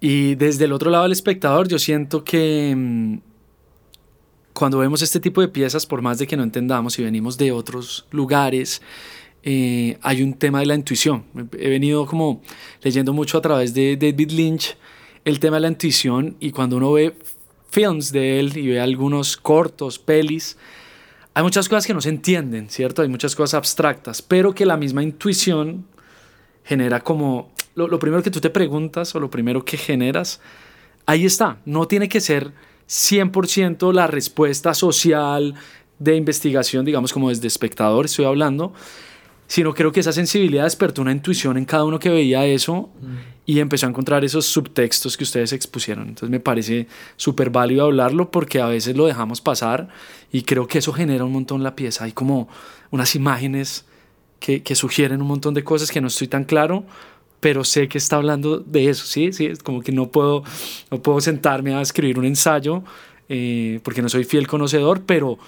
y desde el otro lado del espectador yo siento que mm, cuando vemos este tipo de piezas, por más de que no entendamos y venimos de otros lugares, eh, hay un tema de la intuición. He venido como leyendo mucho a través de David Lynch el tema de la intuición y cuando uno ve films de él y ve algunos cortos, pelis, hay muchas cosas que no se entienden, ¿cierto? Hay muchas cosas abstractas, pero que la misma intuición genera como lo, lo primero que tú te preguntas o lo primero que generas, ahí está, no tiene que ser 100% la respuesta social de investigación, digamos como desde espectador estoy hablando, sino creo que esa sensibilidad despertó una intuición en cada uno que veía eso y empezó a encontrar esos subtextos que ustedes expusieron. Entonces me parece súper válido hablarlo porque a veces lo dejamos pasar y creo que eso genera un montón la pieza. Hay como unas imágenes que, que sugieren un montón de cosas que no estoy tan claro, pero sé que está hablando de eso, ¿sí? sí es como que no puedo, no puedo sentarme a escribir un ensayo eh, porque no soy fiel conocedor, pero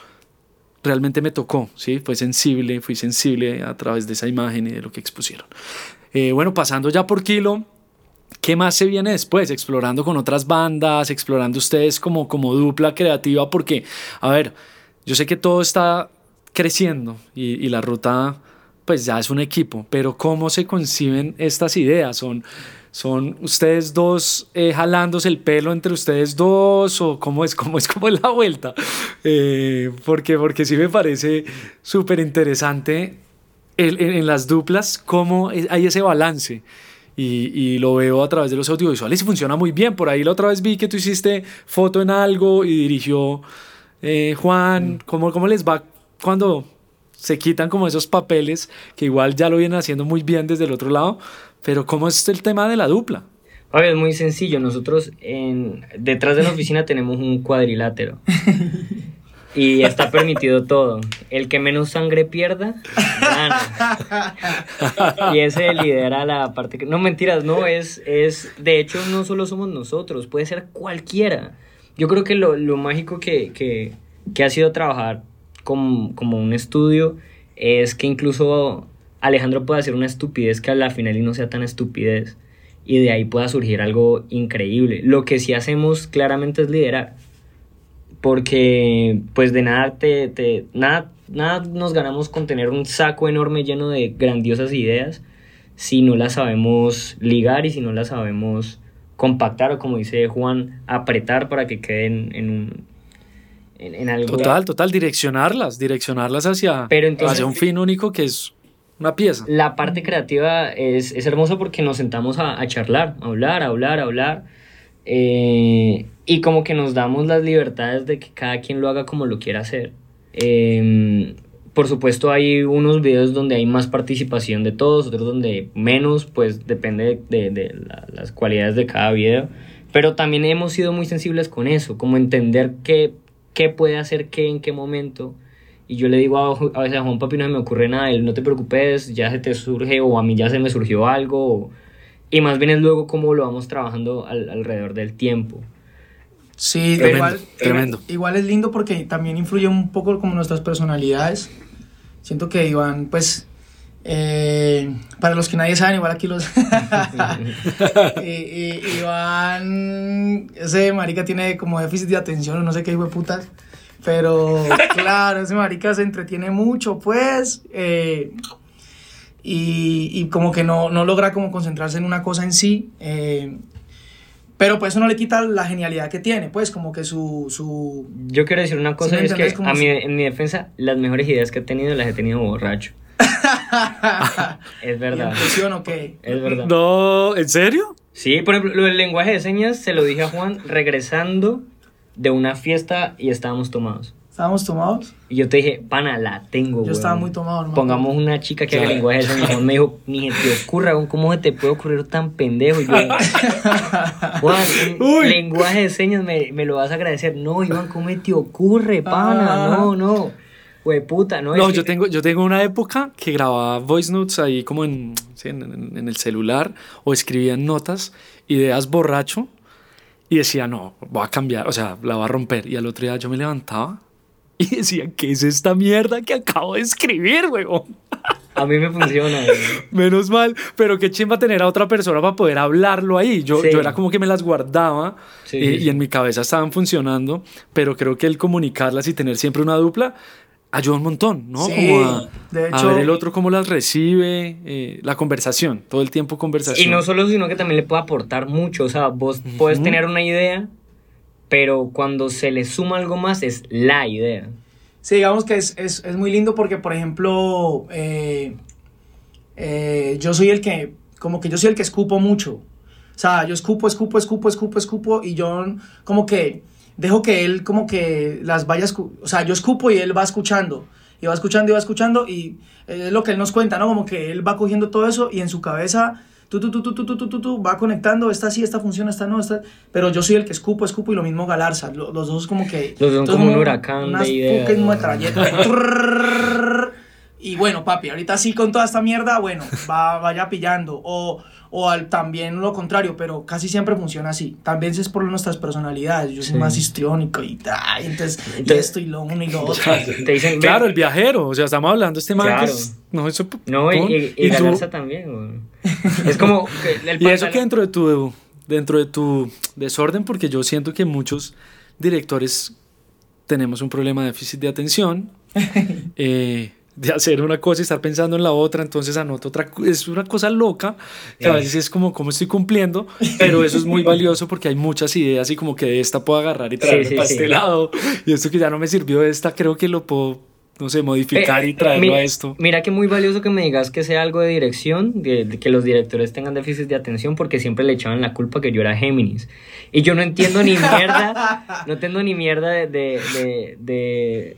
realmente me tocó, ¿sí? Fue sensible, fui sensible a través de esa imagen y de lo que expusieron. Eh, bueno, pasando ya por Kilo, ¿qué más se viene después? Explorando con otras bandas, explorando ustedes como, como dupla creativa, porque, a ver, yo sé que todo está creciendo y, y la ruta pues ya es un equipo, pero ¿cómo se conciben estas ideas? ¿Son, son ustedes dos eh, jalándose el pelo entre ustedes dos o cómo es, cómo es como la vuelta? Eh, porque, porque sí me parece súper interesante en, en, las duplas cómo hay ese balance y, y, lo veo a través de los audiovisuales y funciona muy bien. Por ahí la otra vez vi que tú hiciste foto en algo y dirigió eh, Juan. Mm. ¿Cómo, ¿Cómo les va cuando se quitan como esos papeles que igual ya lo vienen haciendo muy bien desde el otro lado? Pero ¿cómo es el tema de la dupla? Oye, es muy sencillo. Nosotros en, detrás de la oficina <laughs> tenemos un cuadrilátero. <laughs> Y está permitido todo. El que menos sangre pierda, gana. Y ese lidera la parte que... No, mentiras, no, es, es... De hecho, no solo somos nosotros, puede ser cualquiera. Yo creo que lo, lo mágico que, que, que, ha sido trabajar como, como un estudio es que incluso Alejandro puede hacer una estupidez que a la final y no sea tan estupidez. Y de ahí pueda surgir algo increíble. Lo que sí hacemos claramente es liderar porque pues de nada te, nada, nada nos ganamos con tener un saco enorme lleno de grandiosas ideas si no las sabemos ligar y si no las sabemos compactar o como dice Juan, apretar para que queden en un en, algo. Total, total, direccionarlas, direccionarlas hacia, hacia un fin único que es una pieza. La parte creativa es, es hermosa porque nos sentamos a, a charlar, a hablar, a hablar, a hablar eh, y como que nos damos las libertades de que cada quien lo haga como lo quiera hacer. Em, por supuesto hay unos videos donde hay más participación de todos, otros donde menos, pues depende de, las cualidades de cada video. Pero también hemos sido muy sensibles con eso, como entender qué, qué puede hacer qué en qué momento. Y yo le digo a, a veces a Juan Papi no se me ocurre nada, él no te preocupes, ya se te surge o a mí ya se me surgió algo. Y más bien es luego cómo lo vamos trabajando alrededor del tiempo. Sí, igual, tremendo. igual es lindo porque también influye un poco como nuestras personalidades. Siento que Iván, pues, eh, para los que nadie saben, igual aquí los... <laughs> Iván, ese marica tiene como déficit de atención o no sé qué hijo de putas. Pero <laughs> claro, ese marica se entretiene mucho, pues. Eh, y, y como que no, no, logra como concentrarse en una cosa en sí. Eh, pero pues eso no le quita la genialidad que tiene, pues como que su... su Yo quiero decir una cosa, es que a mí, en mi defensa, las mejores ideas que he tenido las he tenido borracho. <laughs> es verdad. Es verdad. No, ¿en serio? Sí, por ejemplo, lo del lenguaje de señas se lo dije a Juan regresando de una fiesta y estábamos tomados. ¿Estábamos tomados? Y yo te dije, pana, la tengo, Yo estaba muy tomado, hermano. Pongamos una chica que haga lenguaje de señas. me dijo, ni se te ocurra, ¿cómo se te puede ocurrir tan pendejo? Y yo, <laughs> Juan, lenguaje de señas me, me, lo vas a agradecer. No, Iván, ¿cómo te ocurre, pana? Ah. No, no. Güey, puta, no. No, yo, tengo, yo tengo una época que grababa voice notes ahí como en, en, en el celular o escribía notas, ideas borracho. Y decía, no, voy a cambiar, o sea, la voy a romper. Y al otro día yo me levantaba y decían, ¿qué es esta mierda que acabo de escribir, weón? A mí me funciona. <laughs> Menos mal, pero qué chimba tener a otra persona para poder hablarlo ahí. Yo, yo era como que me las guardaba eh, y en mi cabeza estaban funcionando, pero creo que el comunicarlas y tener siempre una dupla ayuda un montón, ¿no? como a, de hecho, a, ver el otro cómo las recibe, eh, la conversación, todo el tiempo conversación. Y no solo, sino que también le puede aportar mucho. O sea, vos puedes tener una idea pero cuando se le suma algo más es la idea. Sí, digamos que es, es, es muy lindo porque, por ejemplo, eh, eh, yo soy el que, como que yo soy el que escupo mucho. O sea, yo escupo, escupo, escupo, escupo, escupo y yo como que dejo que él como que las vaya, o sea, yo escupo y él va escuchando. Y va escuchando y va escuchando y es lo que él nos cuenta, ¿no? Como que él va cogiendo todo eso y en su cabeza tú, tú, tú, tú, tú, tú, tú, tú, va conectando, esta sí, esta funciona, esta no, esta... Pero yo soy el que escupo, escupo y lo mismo Galarza. Los, dos como que... Los dos como un huracán de ideas. Y bueno, papi, ahorita sí con toda esta mierda, bueno, <laughs> va, vaya pillando. O, o al, también lo contrario, pero casi siempre funciona así. También es por nuestras personalidades. Yo soy más histriónico y, ay, entonces, y esto y lo uno y lo <laughs> otro. Te dicen, claro, el viajero. O sea, estamos hablando de este man claro. no, eso, no, y, y, y, Galarza también. Es como... <laughs> El y eso que dentro de tu... Dentro de tu desorden, porque yo siento que muchos directores tenemos un problema de déficit de atención. eh, de hacer una cosa y estar pensando en la otra, entonces anoto otra, es una cosa loca, que a veces es como cómo estoy cumpliendo, pero eso es muy <laughs> valioso porque hay muchas ideas y como que de esta puedo agarrar y traerme para este lado, y esto que ya no me sirvió de esta, creo que lo puedo no sé, modificar Eh, y traerlo mira, a esto. Mira que muy valioso que me digas que sea algo de dirección, de, de que los directores tengan déficit de atención, porque siempre le echaban la culpa que yo era Géminis. Y yo no entiendo ni mierda, <laughs> no entiendo ni mierda de, de, de,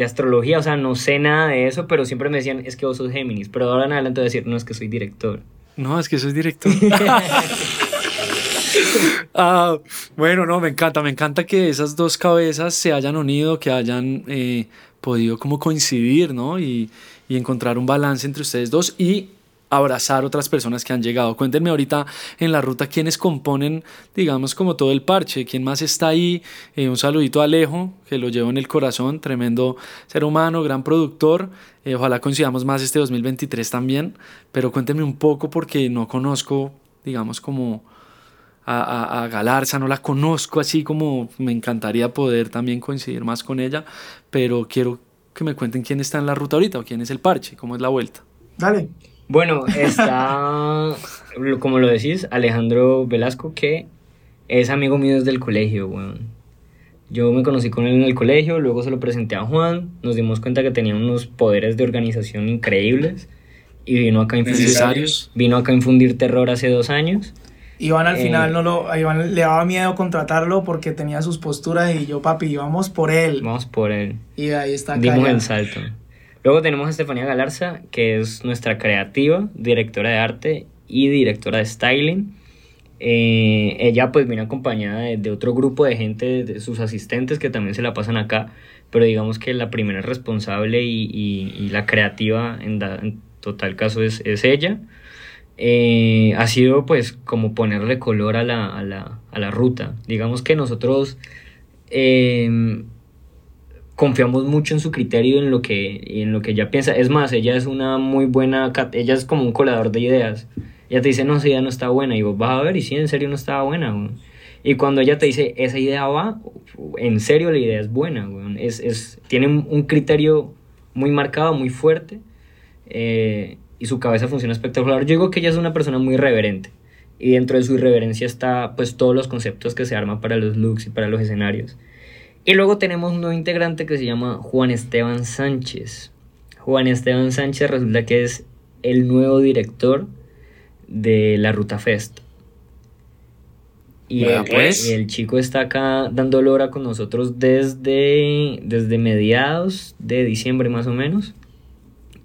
de- astrología, o sea, no sé nada de eso, pero siempre me decían, es que vos sos Géminis. Pero ahora en adelante voy a decir, no, es que soy director. No, es que eso es directo. Ah, bueno, no, me encanta, me encanta que esas dos cabezas se hayan unido, que hayan eh, podido como coincidir, ¿no? Y, y encontrar un balance entre ustedes dos y abrazar otras personas que han llegado. Cuéntenme ahorita en la ruta quiénes componen, digamos, como todo el parche, quién más está ahí. Eh, un saludito a Alejo, que lo llevo en el corazón, tremendo ser humano, gran productor. Eh, ojalá coincidamos más este 2023 también, pero cuéntenme un poco porque no conozco, digamos, como a, a- a Galarza, no la conozco así como me encantaría poder también coincidir más con ella, pero quiero que me cuenten quién está en la ruta ahorita o quién es el parche, cómo es la vuelta. Dale. Bueno, está, como lo decís, Alejandro Velasco, que es amigo mío desde el colegio, weón. Yo me conocí con él en el colegio, luego se lo presenté a Juan, nos dimos cuenta que tenía unos poderes de organización increíbles y vino acá a infundir, Necesarios. vino acá a infundir terror hace dos años. Iván al Eh. final no lo, a Iván le daba miedo contratarlo porque tenía sus posturas y yo, papi, vamos por él. Vamos por él. Y ahí está Dimos el salto. Luego tenemos a Estefanía Galarza, que es nuestra creativa, directora de arte y directora de styling. Eh, ella pues viene acompañada de, otro grupo de gente, de sus asistentes que también se la pasan acá, pero digamos que la primera responsable y, la creativa en, da- total caso es, ella. Eh, ha sido pues como ponerle color a la, ruta. Digamos que nosotros... em, confiamos mucho en su criterio y en lo que en lo que ella piensa. Es más, ella es una muy buena, ella es como un colador de ideas. Ella te dice, no, esa idea no está buena. Y vos vas a ver, y sí, en serio no estaba buena. Y cuando ella te dice, esa idea va, en serio la idea es buena. weón. Es, es, tiene un, criterio muy marcado, muy fuerte. eh, y su cabeza funciona espectacular. Yo digo que ella es una persona muy irreverente. Y dentro de su irreverencia está pues todos los conceptos que se arman para los looks y para los escenarios. Y luego tenemos un nuevo integrante que se llama Juan Esteban Sánchez. Juan Esteban Sánchez resulta que es el nuevo director de la Ruta Fest. Y el, pues. el chico está acá dando lora con nosotros desde, desde mediados de diciembre más o menos.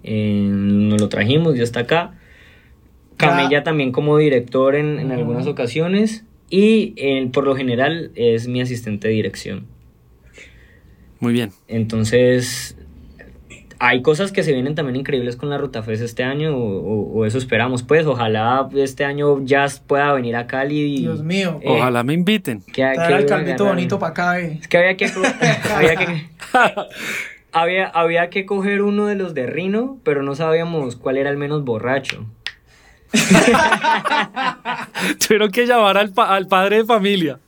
Eh, nos lo trajimos, ya está acá. Ya. Camella también como director en, en algunas ocasiones y eh, por lo general es mi asistente de dirección. Muy bien. Entonces, hay cosas que se vienen también increíbles con la Ruta Fest este año, o, o- o eso esperamos, pues. Ojalá este año Jazz pueda venir a Cali. Y, Dios mío. Eh, Ojalá me inviten. que, Traer al calvito bonito para acá, eh. Es que había que, <laughs> había que, <laughs> había, había que coger uno de los de Rino, pero no sabíamos cuál era el menos borracho. <laughs> Tuvieron que llamar al, pa- al padre de familia.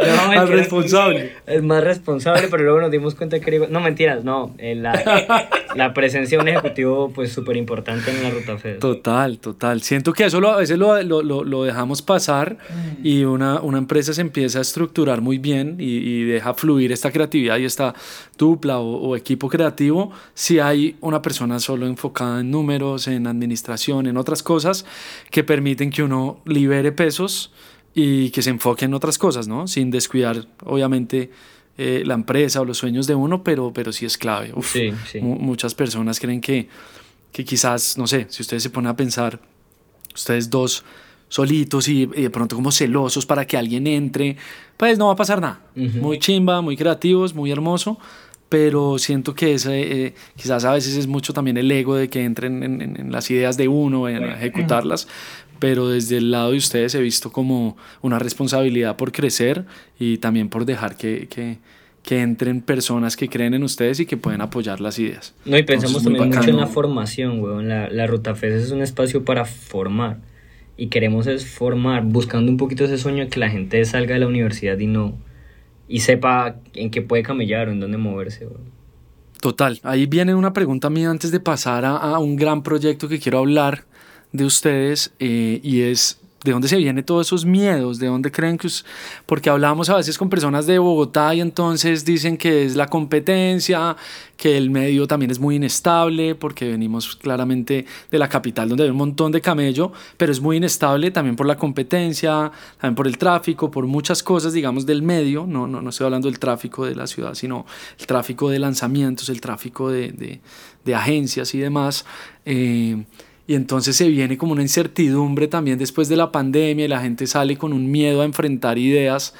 <laughs> No, al responsable. Es más responsable, pero luego nos dimos cuenta que era igual. No, mentiras, no. eh, la, <laughs> la presencia de un ejecutivo, pues, súper importante en la Ruta Fest. Total, total. Siento que eso lo- a veces lo, lo- lo- lo dejamos pasar y una, una empresa se empieza a estructurar muy bien y, y deja fluir esta creatividad y esta dupla o, o equipo creativo si hay una persona solo enfocada en números, en administración, en otras cosas que permiten que uno libere pesos y que se enfoque en otras cosas, ¿no? Sin descuidar, obviamente, eh, la empresa o los sueños de uno, pero, pero sí es clave. Uf, Sí, sí. mu- muchas personas creen que, que quizás, no sé, si ustedes se ponen a pensar, ustedes dos solitos y, y de pronto como celosos para que alguien entre, pues no va a pasar nada. Ujú. Muy chimba, muy creativos, muy hermoso, pero siento que ese, eh, quizás a veces es mucho también el ego de que entren en, en- en las ideas de uno, en ejecutarlas, pero desde el lado de ustedes he visto como una responsabilidad por crecer y también por dejar que, que, que entren personas que creen en ustedes y que pueden apoyar las ideas. No, y pensamos Entonces, también mucho en la formación, weón. La, la Ruta Fest es un espacio para formar. Y queremos es formar, buscando un poquito ese sueño de que la gente salga de la universidad y no. Y sepa en qué puede camellar o en dónde moverse. Total, ahí viene una pregunta mía antes de pasar a, a un gran proyecto que quiero hablar de ustedes eh, y es ¿De dónde se vienen todos esos miedos? ¿De dónde creen que... Porque hablamos a veces con personas de Bogotá y entonces dicen que es la competencia, que el medio también es muy inestable, porque venimos claramente de la capital donde hay un montón de camello, pero es muy inestable también por la competencia, también por el tráfico, por muchas cosas, digamos, del medio. No, no, no estoy hablando del tráfico de la ciudad, sino el tráfico de lanzamientos, el tráfico de, de, de agencias y demás. Eh, y entonces se viene como una incertidumbre también después de la pandemia y la gente sale con un miedo a enfrentar ideas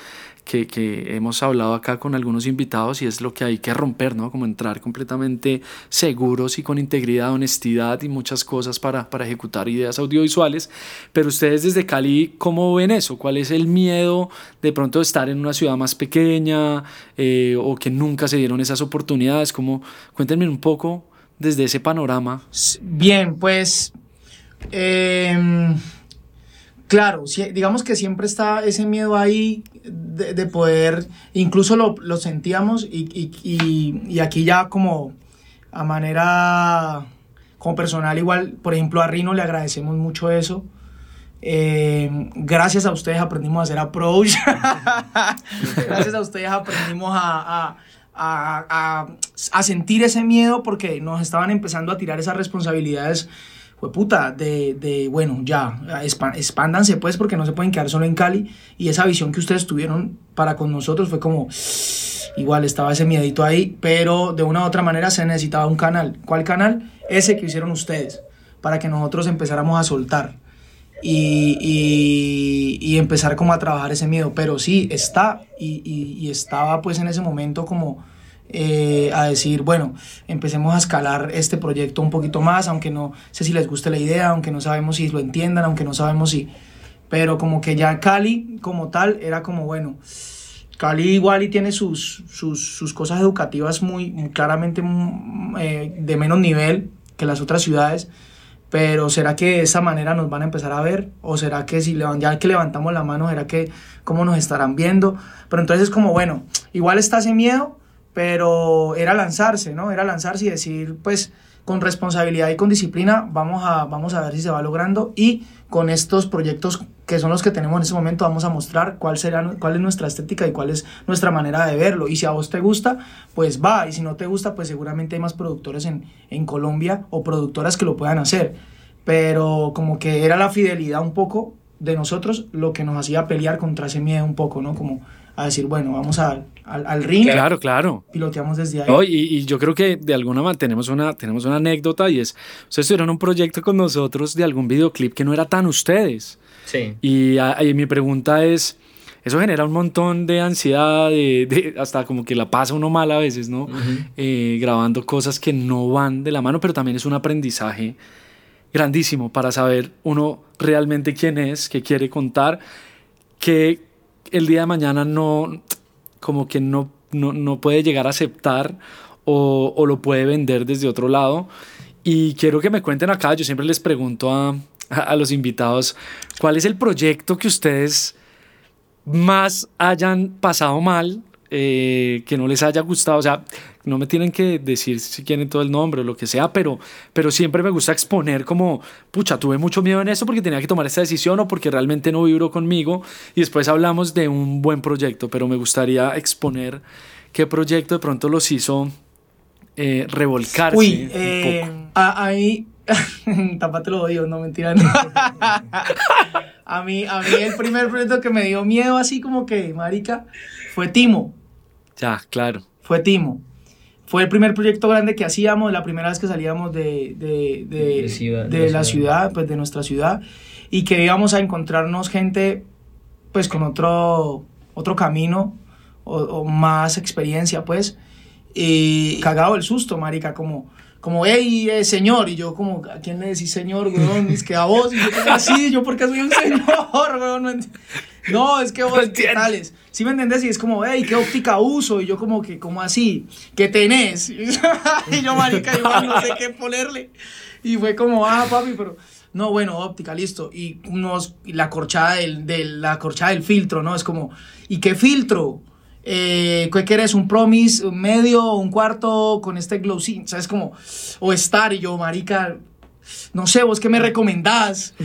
que, que, hemos hablado acá con algunos invitados y es lo que hay que romper, ¿no? Como entrar completamente seguros y con integridad, honestidad y muchas cosas para, para ejecutar ideas audiovisuales. Pero ustedes desde Cali, ¿cómo ven eso? ¿Cuál es el miedo de pronto de estar en una ciudad más pequeña eh, o que nunca se dieron esas oportunidades? ¿Cómo? Cuéntenme un poco desde ese panorama? Bien, pues, eh, claro, digamos que siempre está ese miedo ahí de, de poder, incluso lo, lo sentíamos y, y, y, aquí ya como a manera como personal igual, por ejemplo a Rino le agradecemos mucho eso. Eh, gracias a ustedes aprendimos a hacer approach. <laughs> gracias a ustedes aprendimos a a, a, sentir ese miedo porque nos estaban empezando a tirar esas responsabilidades, fue puta, de, de, bueno, ya, expándanse pues porque no se pueden quedar solo en Cali y esa visión que ustedes tuvieron para con nosotros fue como, igual estaba ese miedito ahí, pero de una u otra manera se necesitaba un canal. ¿Cuál canal? Ese que hicieron ustedes, para que nosotros empezáramos a soltar. Y, y, empezar como a trabajar ese miedo. Pero sí, está y, y estaba pues en ese momento como eh, a decir, bueno, empecemos a escalar este proyecto un poquito más, aunque no sé si les guste la idea, aunque no sabemos si lo entiendan, aunque no sabemos si... Pero como que ya Cali como tal era como, bueno, Cali igual y tiene sus, sus, sus cosas educativas muy, claramente eh, de menos nivel que las otras ciudades pero ¿será que de esa manera nos van a empezar a ver? ¿O será que si ya que levantamos la mano, será que cómo nos estarán viendo? Pero entonces es como, bueno, igual está ese miedo, pero era lanzarse, ¿no? Era lanzarse y decir, pues, con responsabilidad y con disciplina, vamos a, vamos a ver si se va logrando y con estos proyectos que son los que tenemos en ese momento, vamos a mostrar cuál, será, cuál es nuestra estética y cuál es nuestra manera de verlo. Y si a vos te gusta, pues va. Y si no te gusta, pues seguramente hay más productores en, en Colombia o productoras que lo puedan hacer. Pero como que era la fidelidad un poco de nosotros lo que nos hacía pelear contra ese miedo un poco, ¿no? Como a decir, bueno, vamos a, al, al, ring. Claro, claro. Piloteamos desde ahí. Oh, y, y, yo creo que de alguna manera tenemos una, tenemos una anécdota y es, ustedes tuvieron un proyecto con nosotros de algún videoclip que no era tan ustedes. Sí. Y, y mi pregunta es, eso genera un montón de ansiedad, de, de, hasta como que la pasa uno mal a veces, ¿no? Uh -huh. eh, grabando cosas que no van de la mano, pero también es un aprendizaje grandísimo para saber uno realmente quién es, qué quiere contar, que el día de mañana no, como que no, no, no puede llegar a aceptar o, o, lo puede vender desde otro lado. Y quiero que me cuenten acá, yo siempre les pregunto a, a los invitados, ¿cuál es el proyecto que ustedes más hayan pasado mal, eh, que no les haya gustado? O sea, no me tienen que decir si quieren todo el nombre o lo que sea, pero, pero siempre me gusta exponer como, pucha, tuve mucho miedo en eso porque tenía que tomar esta decisión o porque realmente no vibró conmigo y después hablamos de un buen proyecto, pero me gustaría exponer qué proyecto de pronto los hizo eh, revolcarse Uy, eh, un poco. Ahí, <laughs> tapate los oídos, no mentira. No. a, mí, a mí el primer proyecto que me dio miedo así como que, marica, fue Timo. Ya, claro. Fue Timo fue el primer proyecto grande que hacíamos, la primera vez que salíamos de, de, de, de, ciudad, de la ciudad, ciudad, pues de nuestra ciudad, y que íbamos a encontrarnos gente pues con otro, otro camino o, o más experiencia, pues, y cagado el susto, marica, como, como, hey, eh, señor, y yo como, ¿a quién le decís señor, weón? Es que a vos, y yo, así, yo porque soy un señor, weón, no, es que <laughs> vos, ¿qué tales? ¿Sí me entendés? Y es como, hey, ¿qué óptica uso? Y yo como que, ¿cómo así? ¿Qué tenés? <laughs> y yo, marica, yo no sé qué ponerle. Y fue como, ah, papi, pero... No, bueno, óptica, listo. Y unos, y la corchada del, del, la corchada del filtro, ¿no? Es como, ¿y qué filtro? Eh, ¿Qué quieres? ¿Un promise? ¿Un medio? ¿Un cuarto? Con este glow ¿Sabes? Como, o estar. Y yo, marica, no sé, vos qué me recomendás. <laughs>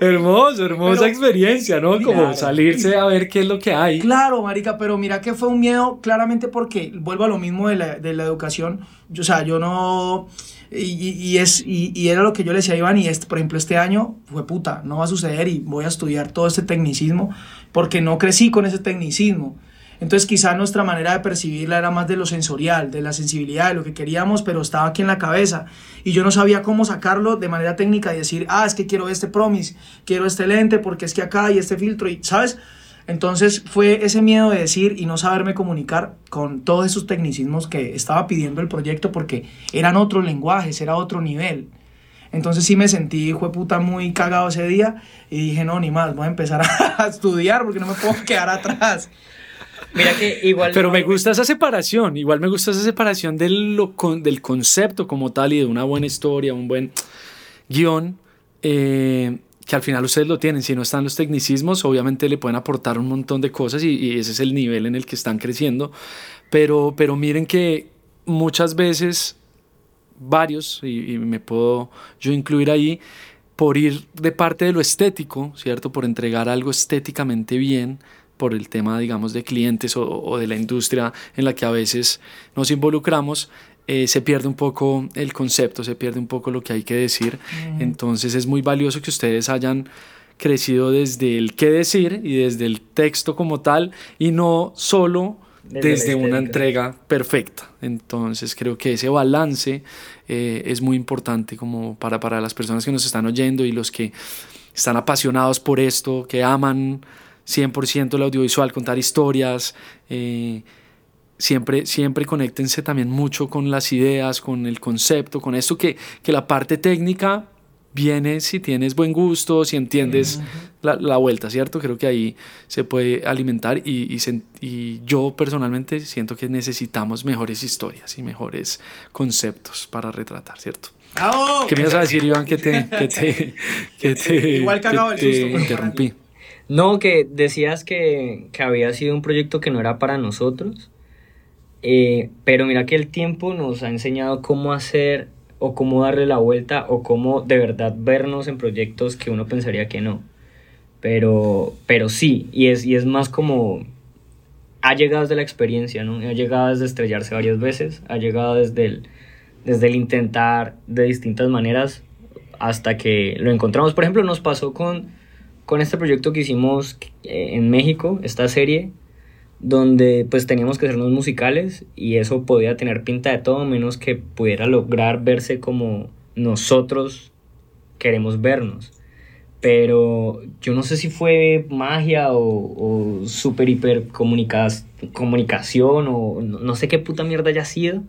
Hermoso, hermosa experiencia, ¿no? Como salirse a ver qué es lo que hay. Claro, marica, pero mira que fue un miedo claramente porque, vuelvo a lo mismo de la, de la educación, yo, o sea, yo no... Y, y es, y, y, era lo que yo le decía a Iván, y este, por ejemplo, este año fue puta, no va a suceder y voy a estudiar todo este tecnicismo porque no crecí con ese tecnicismo. Entonces quizá nuestra manera de percibirla era más de lo sensorial, de la sensibilidad, de lo que queríamos, pero estaba aquí en la cabeza. Y yo no sabía cómo sacarlo de manera técnica y decir, ah, es que quiero este promis, quiero este lente, porque es que acá y este filtro, y ¿sabes? Entonces fue ese miedo de decir y no saberme comunicar con todos esos tecnicismos que estaba pidiendo el proyecto porque eran otros lenguajes, era otro nivel. Entonces sí me sentí, hijo puta, muy cagado ese día y dije, no, ni más, voy a empezar a <laughs> estudiar porque no me puedo quedar atrás. Mira que igual. Pero me gusta esa separación, igual me gusta esa separación del, lo, del concepto como tal y de una buena historia, un buen guion, eh, que al final ustedes lo tienen. Si no están los tecnicismos, obviamente le pueden aportar un montón de cosas y, ese es el nivel en el que están creciendo. Pero, pero miren que muchas veces, varios, y, me puedo yo incluir ahí, por ir de parte de lo estético, ¿cierto? Por entregar algo estéticamente bien, por el tema, digamos, de clientes o, de la industria en la que a veces nos involucramos, eh, se pierde un poco el concepto, se pierde un poco lo que hay que decir. Mm. Entonces es muy valioso que ustedes hayan crecido desde el qué decir y desde el texto como tal y no solo desde, desde una entrega perfecta. Entonces creo que ese balance eh, es muy importante como para, para las personas que nos están oyendo y los que están apasionados por esto, que aman 100% el audiovisual, contar historias. Eh, siempre, siempre conéctense también mucho con las ideas, con el concepto, con esto que, que la parte técnica viene si tienes buen gusto, si entiendes la, la, vuelta, ¿cierto? Creo que ahí se puede alimentar y, y, y, yo personalmente siento que necesitamos mejores historias y mejores conceptos para retratar, ¿cierto? ¡Oh! ¿Qué me ibas a decir, Iván, que te, que te, que <laughs> te, Igual cagado que el susto, te interrumpí? No, que decías que, que, había sido un proyecto que no era para nosotros, eh, pero mira que el tiempo nos ha enseñado cómo hacer o cómo darle la vuelta o cómo de verdad vernos en proyectos que uno pensaría que no. Pero, pero sí, y es, y es más como... Ha llegado desde la experiencia, ¿no? Ha llegado desde estrellarse varias veces, ha llegado desde el, desde el intentar de distintas maneras hasta que lo encontramos. Por ejemplo, nos pasó con con este proyecto que hicimos eh, en México, esta serie, donde pues teníamos que hacernos musicales y eso podía tener pinta de todo menos que pudiera lograr verse como nosotros queremos vernos. Pero yo no sé si fue magia o, o super hiper comunicación o no, no, sé qué puta mierda haya sido,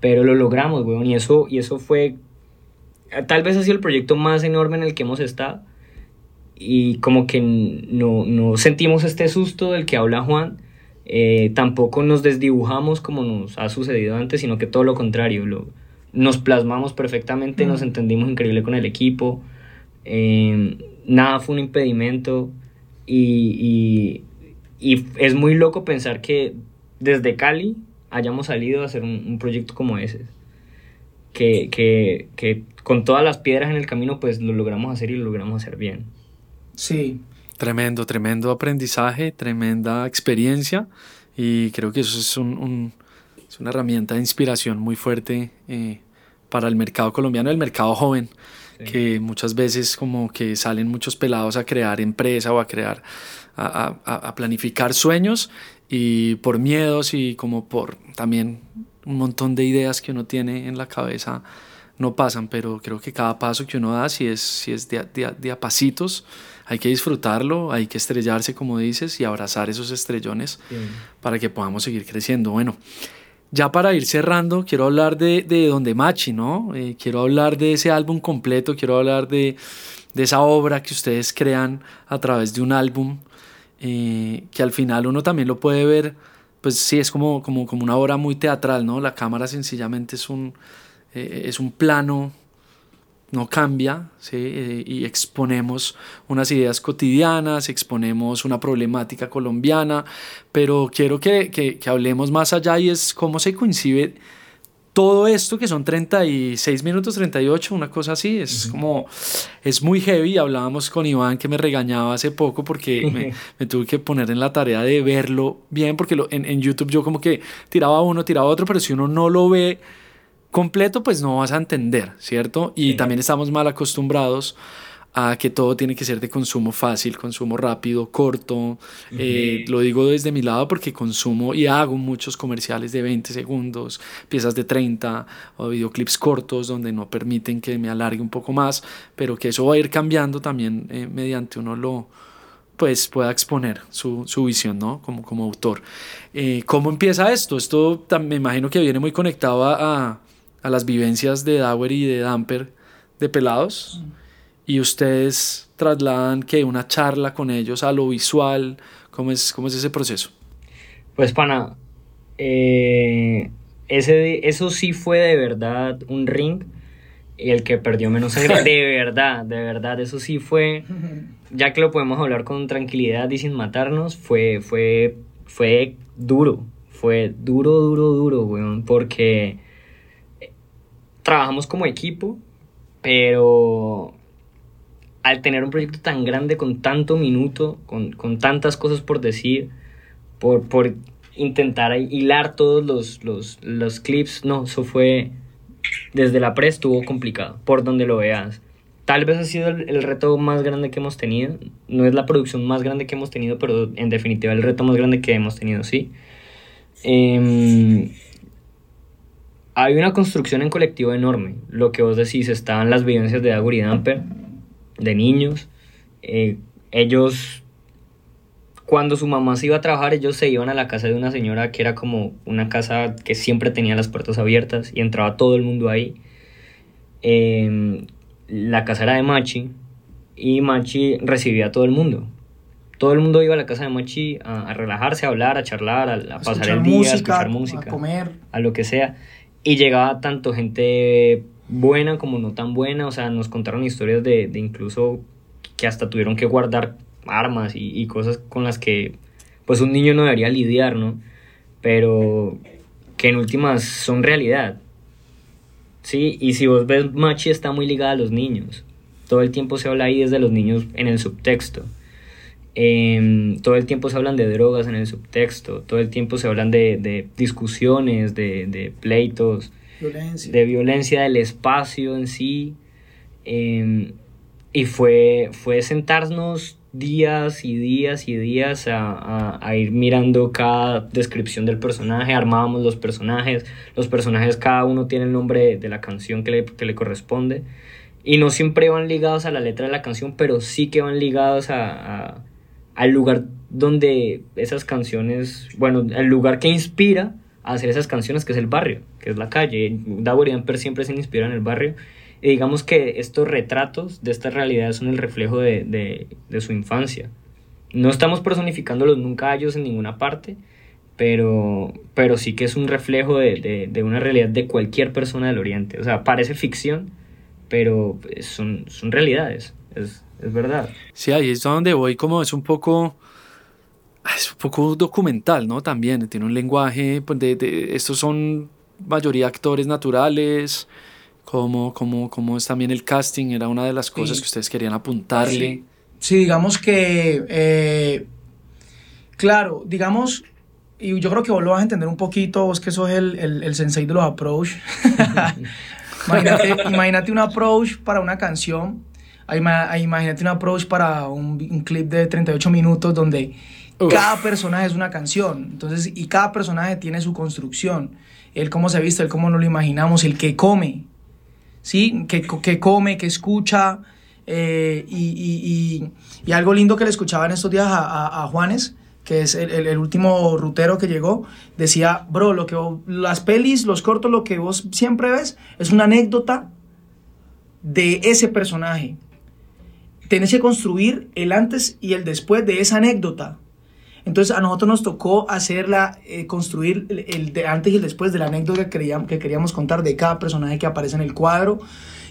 pero lo logramos, weón, y eso, y eso fue, tal vez ha sido el proyecto más enorme en el que hemos estado y como que no, no, sentimos este susto del que habla Juan, eh, tampoco nos desdibujamos como nos ha sucedido antes, sino que todo lo contrario, lo, nos plasmamos perfectamente, mm. nos entendimos increíble con el equipo, eh, nada fue un impedimento y, y, y, es muy loco pensar que desde Cali hayamos salido a hacer un, un proyecto como ese. Que, que, que con todas las piedras en el camino pues lo logramos hacer y lo logramos hacer bien. Sí. Tremendo, tremendo aprendizaje, tremenda experiencia y creo que eso es, un, un, es una herramienta de inspiración muy fuerte eh, para el mercado colombiano, el mercado joven, sí. que muchas veces como que salen muchos pelados a crear empresa o a crear, a, a, a planificar sueños y por miedos y como por también un montón de ideas que uno tiene en la cabeza no pasan, pero creo que cada paso que uno da, si es, si es de, de, de a pasitos, hay que disfrutarlo, hay que estrellarse, como dices, y abrazar esos estrellones para que podamos seguir creciendo. Bueno, ya para ir cerrando, quiero hablar de, de Donde Machi, ¿no? Eh, quiero hablar de ese álbum completo, quiero hablar de, de esa obra que ustedes crean a través de un álbum, eh, que al final uno también lo puede ver, pues sí, es como, como, como una obra muy teatral, ¿no? La cámara sencillamente es un, eh, es un plano no cambia ¿sí? eh, y exponemos unas ideas cotidianas, exponemos una problemática colombiana, pero quiero que, que, que, hablemos más allá y es cómo se coincide todo esto que son 36 minutos, 38, una cosa así, es como, es muy heavy. Hablábamos con Iván que me regañaba hace poco porque me, me, tuve que poner en la tarea de verlo bien, porque lo, en, en, YouTube yo como que tiraba uno, tiraba otro, pero si uno no lo ve completo, pues no vas a entender, ¿cierto? Y también estamos mal acostumbrados a que todo tiene que ser de consumo fácil, consumo rápido, corto. Eh, lo digo desde mi lado porque consumo y hago muchos comerciales de 20 segundos, piezas de 30 o videoclips cortos donde no permiten que me alargue un poco más, pero que eso va a ir cambiando también eh, mediante uno lo pues pueda exponer su, su visión, ¿no? Como, como autor. Eh, ¿Cómo empieza esto? Esto me imagino que viene muy conectado a, a las vivencias de Dower y de Damper de pelados y ustedes trasladan que una charla con ellos a lo visual, ¿cómo es, cómo es ese proceso? Pues pana, eh, ese, eso sí fue de verdad un ring el que perdió menos sangre, <laughs> de verdad, de verdad, eso sí fue, ya que lo podemos hablar con tranquilidad y sin matarnos, fue, fue, fue duro, fue duro, duro, duro, weón, porque trabajamos como equipo, pero al tener un proyecto tan grande, con tanto minuto, con, con tantas cosas por decir, por, por intentar hilar todos los, los, los, clips, no, eso fue, desde la pre estuvo complicado, por donde lo veas. Tal vez ha sido el, reto más grande que hemos tenido, no es la producción más grande que hemos tenido, pero en definitiva el reto más grande que hemos tenido, sí. Eh, hay una construcción en colectivo enorme. Lo que vos decís, estaban las vivencias de Agur y Damper, de niños. Eh, ellos, cuando su mamá se iba a trabajar, ellos se iban a la casa de una señora que era como una casa que siempre tenía las puertas abiertas y entraba todo el mundo ahí. Em, la casa era de Machi y Machi recibía a todo el mundo. Todo el mundo iba a la casa de Machi a, relajarse, a hablar, a charlar, a, pasar el día, a escuchar música, a comer, a lo que sea. Y llegaba tanto gente buena como no tan buena, o sea, nos contaron historias de, de incluso que hasta tuvieron que guardar armas y, y, cosas con las que pues un niño no debería lidiar, ¿no? Pero que en últimas son realidad. Sí, y si vos ves Machi está muy ligada a los niños. Todo el tiempo se habla ahí desde los niños en el subtexto. Em, todo el tiempo se hablan de drogas en el subtexto, todo el tiempo se hablan de, de discusiones, de, de pleitos, de violencia del espacio en sí. Em, y fue, fue sentarnos días y días y días a, a, ir mirando cada descripción del personaje, armábamos los personajes, los personajes cada uno tiene el nombre de la canción que le, que le corresponde. Y no siempre van ligados a la letra de la canción, pero sí que van ligados a al lugar donde esas canciones, bueno, el lugar que inspira a hacer esas canciones, que es el barrio, que es la calle. Dower y Amper siempre se inspiran en el barrio. Y digamos que estos retratos de esta realidad son el reflejo de, de, de su infancia. No estamos personificándolos nunca a ellos en ninguna parte, pero, pero sí que es un reflejo de, de, una realidad de cualquier persona del Oriente. O sea, parece ficción, pero son, son realidades. Es, es verdad. Sí, ahí es donde voy, como es un poco, es un poco documental, ¿no? También tiene un lenguaje, pues de, de estos son mayoría actores naturales, como, como, como es también el casting, era una de las cosas que ustedes querían apuntarle. Sí, digamos que, eh, claro, digamos, y yo creo que vos lo vas a entender un poquito, vos que sos el, el, el sensei de los approach. <laughs> imagínate, imagínate un approach para una canción imagínate un approach para un, clip de 38 minutos donde cada personaje es una canción. Entonces, y cada personaje tiene su construcción. El cómo se viste, el cómo no lo imaginamos, el que come. ¿Sí? Que, que come, que escucha. Eh, y, y, y, algo lindo que le escuchaba en estos días a, a, Juanes, que es el, el, último rutero que llegó, decía, bro, lo que las pelis, los cortos, lo que vos siempre ves es una anécdota de ese personaje tenés que construir el antes y el después de esa anécdota. Entonces a nosotros nos tocó hacerla, eh, construir el, de antes y el después de la anécdota que queríamos, que queríamos contar de cada personaje que aparece en el cuadro.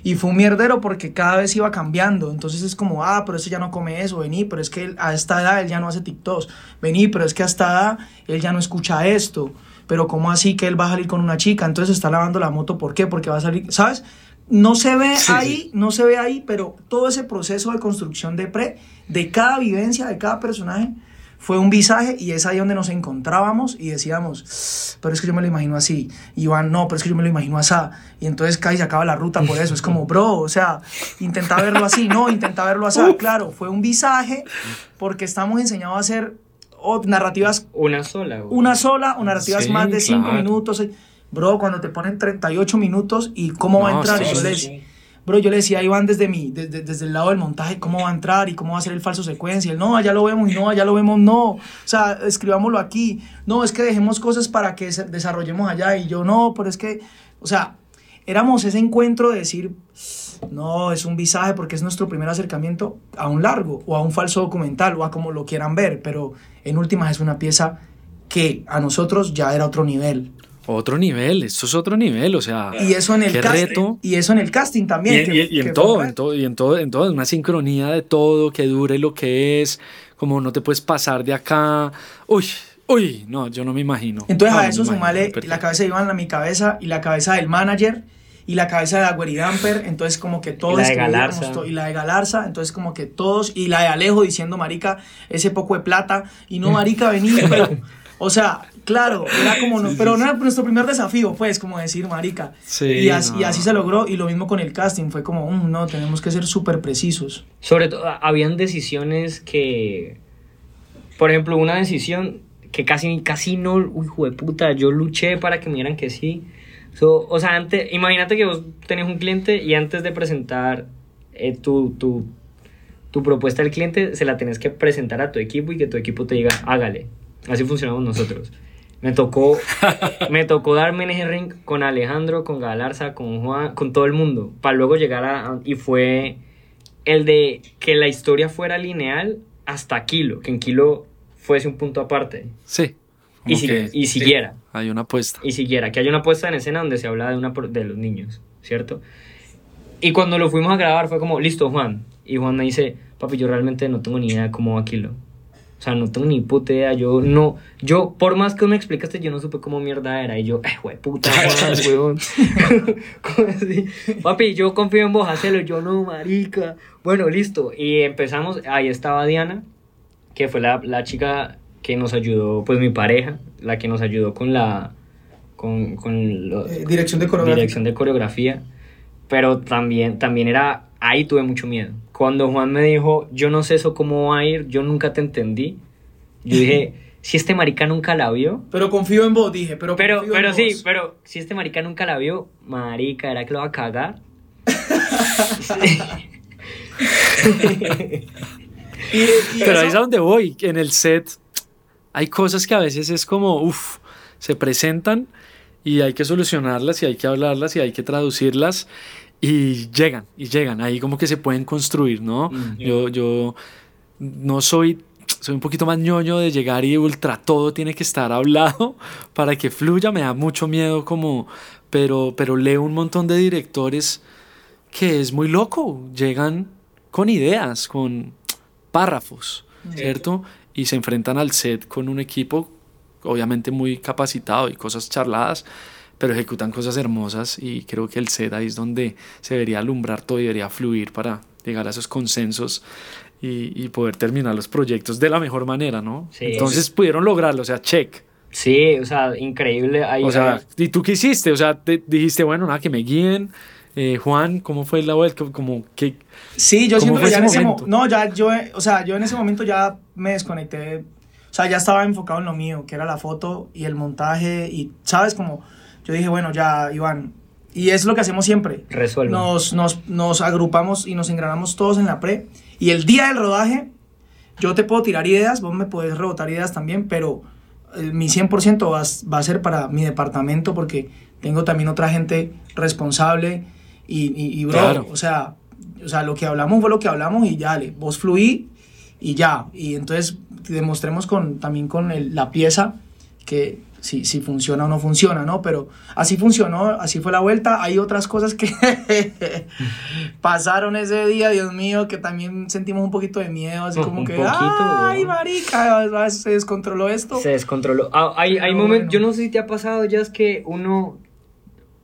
Y fue un mierdero porque cada vez iba cambiando. Entonces es como, ah, pero ese ya no come eso, vení, pero es que a esta edad él ya no hace TikToks. Vení, pero es que a esta edad él ya no escucha esto pero ¿cómo así que él va a salir con una chica? Entonces está lavando la moto, ¿por qué? Porque va a salir, ¿sabes? No se ve ahí, no se ve ahí, pero todo ese proceso de construcción de pre, de cada vivencia, de cada personaje, fue un visaje y es ahí donde nos encontrábamos y decíamos, pero es que yo me lo imagino así. Iván, no, pero es que yo me lo imagino así. Y entonces casi se acaba la ruta por eso. Es como, bro, o sea, intenta verlo así, no, intenta verlo así. Claro, fue un visaje porque estamos enseñados a hacer narrativas. Una sola. Una sola, o narrativas más de cinco minutos. Bro, cuando te ponen 38 minutos y cómo va a entrar, yo les, bro, yo le decía a Iván desde, mi, desde, desde, el lado del montaje cómo va a entrar y cómo va a ser el falso secuencia. no, allá lo vemos y no, allá lo vemos, no. O sea, escribámoslo aquí. No, es que dejemos cosas para que desarrollemos allá. Y yo, no, pero es que, o sea, éramos ese encuentro de decir, no, es un visaje porque es nuestro primer acercamiento a un largo o a un falso documental o a como lo quieran ver, pero en últimas es una pieza que a nosotros ya era otro nivel. Otro nivel, esto es otro nivel, o sea, y eso en el qué casting, reto. Y eso en el casting también. Y, en todo, en todo, y en todo, en todo, una sincronía de todo, que dure lo que es, como no te puedes pasar de acá. Uy, uy, no, yo no me imagino. Entonces no, a eso sumale la cabeza de Iván a mi cabeza y la cabeza del manager y la cabeza de Agüeri Damper, entonces como que todos... Y la de Galarza. y la de Galarza, entonces como que todos, y la de Alejo diciendo, marica, ese poco de plata, y no, marica, vení, pero... O sea, claro, era como, no, pero no era nuestro primer desafío, pues, como decir, marica. Sí, y, así, no. y así se logró, y lo mismo con el casting, fue como, mm, no, tenemos que ser súper precisos. Sobre todo, habían decisiones que, por ejemplo, una decisión que casi, casi no, uy, hijo de puta, yo luché para que me dieran que sí. So, o sea, antes, imagínate que vos tenés un cliente y antes de presentar eh, tu, tu, tu propuesta al cliente, se la tenés que presentar a tu equipo y que tu equipo te diga, hágale. Así funcionamos nosotros. Me tocó, me tocó darme en ese ring con Alejandro, con Galarza, con Juan, con todo el mundo, para luego llegar a... Y fue el de que la historia fuera lineal hasta Kilo, que en Kilo fuese un punto aparte. Sí. Y, si, y, siguiera. Sí, hay una apuesta. Y siguiera, que hay una puesta en escena donde se habla de, una, de los niños, ¿cierto? Y cuando lo fuimos a grabar fue como, listo, Juan. Y Juan me dice, papi, yo realmente no tengo ni idea de cómo va Kilo. O sea, no tengo ni puta idea. Yo no, yo, por más que me explicaste, yo no supe cómo mierda era. Y yo, eh, güey, puta, <laughs> weón. <laughs> ¿Cómo así? Papi, yo confío en vos, hacelo. Yo no, marica. Bueno, listo. Y empezamos, ahí estaba Diana, que fue la, la chica que nos ayudó, pues mi pareja, la que nos ayudó con la. con, con lo, eh, dirección de coreografía. Dirección de coreografía. Pero también, también era. Ahí tuve mucho miedo. Cuando Juan me dijo, yo no sé eso cómo va a ir, yo nunca te entendí. Yo dije, <laughs> si este marica nunca la vio. Pero confío en vos, dije. Pero, pero, confío pero en sí, vos. pero si este marica nunca la vio, marica, ¿era que lo va a cagar? <laughs> y, y Pero eso- ahí es a donde voy. En el set hay cosas que a veces es como, uff, se presentan y hay que solucionarlas y hay que hablarlas y hay que traducirlas y llegan, y llegan. Ahí como que se pueden construir, ¿no? Mm. Yo, yo no soy, soy un poquito más ñoño de llegar y ultra todo tiene que estar hablado <laughs> para que fluya. Me da mucho miedo como, pero, pero leo un montón de directores que es muy loco. Llegan con ideas, con párrafos, ¿cierto? Y se enfrentan al set con un equipo obviamente muy capacitado y cosas charladas, pero ejecutan cosas hermosas y creo que el set ahí es donde se debería alumbrar todo y debería fluir para llegar a esos consensos y, y poder terminar los proyectos de la mejor manera, ¿no? Sí. Entonces pudieron lograrlo, o sea, check. Sí, o sea, increíble. Ahí, O sea, ahí- ¿y tú qué hiciste? O sea, te dijiste, bueno, nada, que me guíen. Eh, Juan, ¿cómo fue la vuelta? Como que Sí, yo ¿Cómo siento que ya en ese momento? momento. No, ya yo, o sea, yo en ese momento ya me desconecté. O sea, ya estaba enfocado en lo mío, que era la foto y el montaje. Y, ¿sabes? Como yo dije, bueno, ya, Iván. Y es lo que hacemos siempre. Resuelve. Nos, nos, nos agrupamos y nos engranamos todos en la pre. Y el día del rodaje, yo te puedo tirar ideas, vos me puedes rebotar ideas también, pero eh, mi 100% va, a- va a ser para mi departamento porque tengo también otra gente responsable y, y, y bro, Claro. o sea, o sea, lo que hablamos fue lo que hablamos y ya, le, vos fluí y ya. Y entonces demostremos con, también con el- la pieza que si, si funciona o no funciona, ¿no? Pero así funcionó, así fue la vuelta. Hay otras cosas que <laughs> pasaron ese día, Dios mío, que también sentimos un poquito de miedo, así como que, ay, marica, se descontroló esto. Se descontroló. Ah, hay, hay momentos, yo no sé si te ha pasado ya es que uno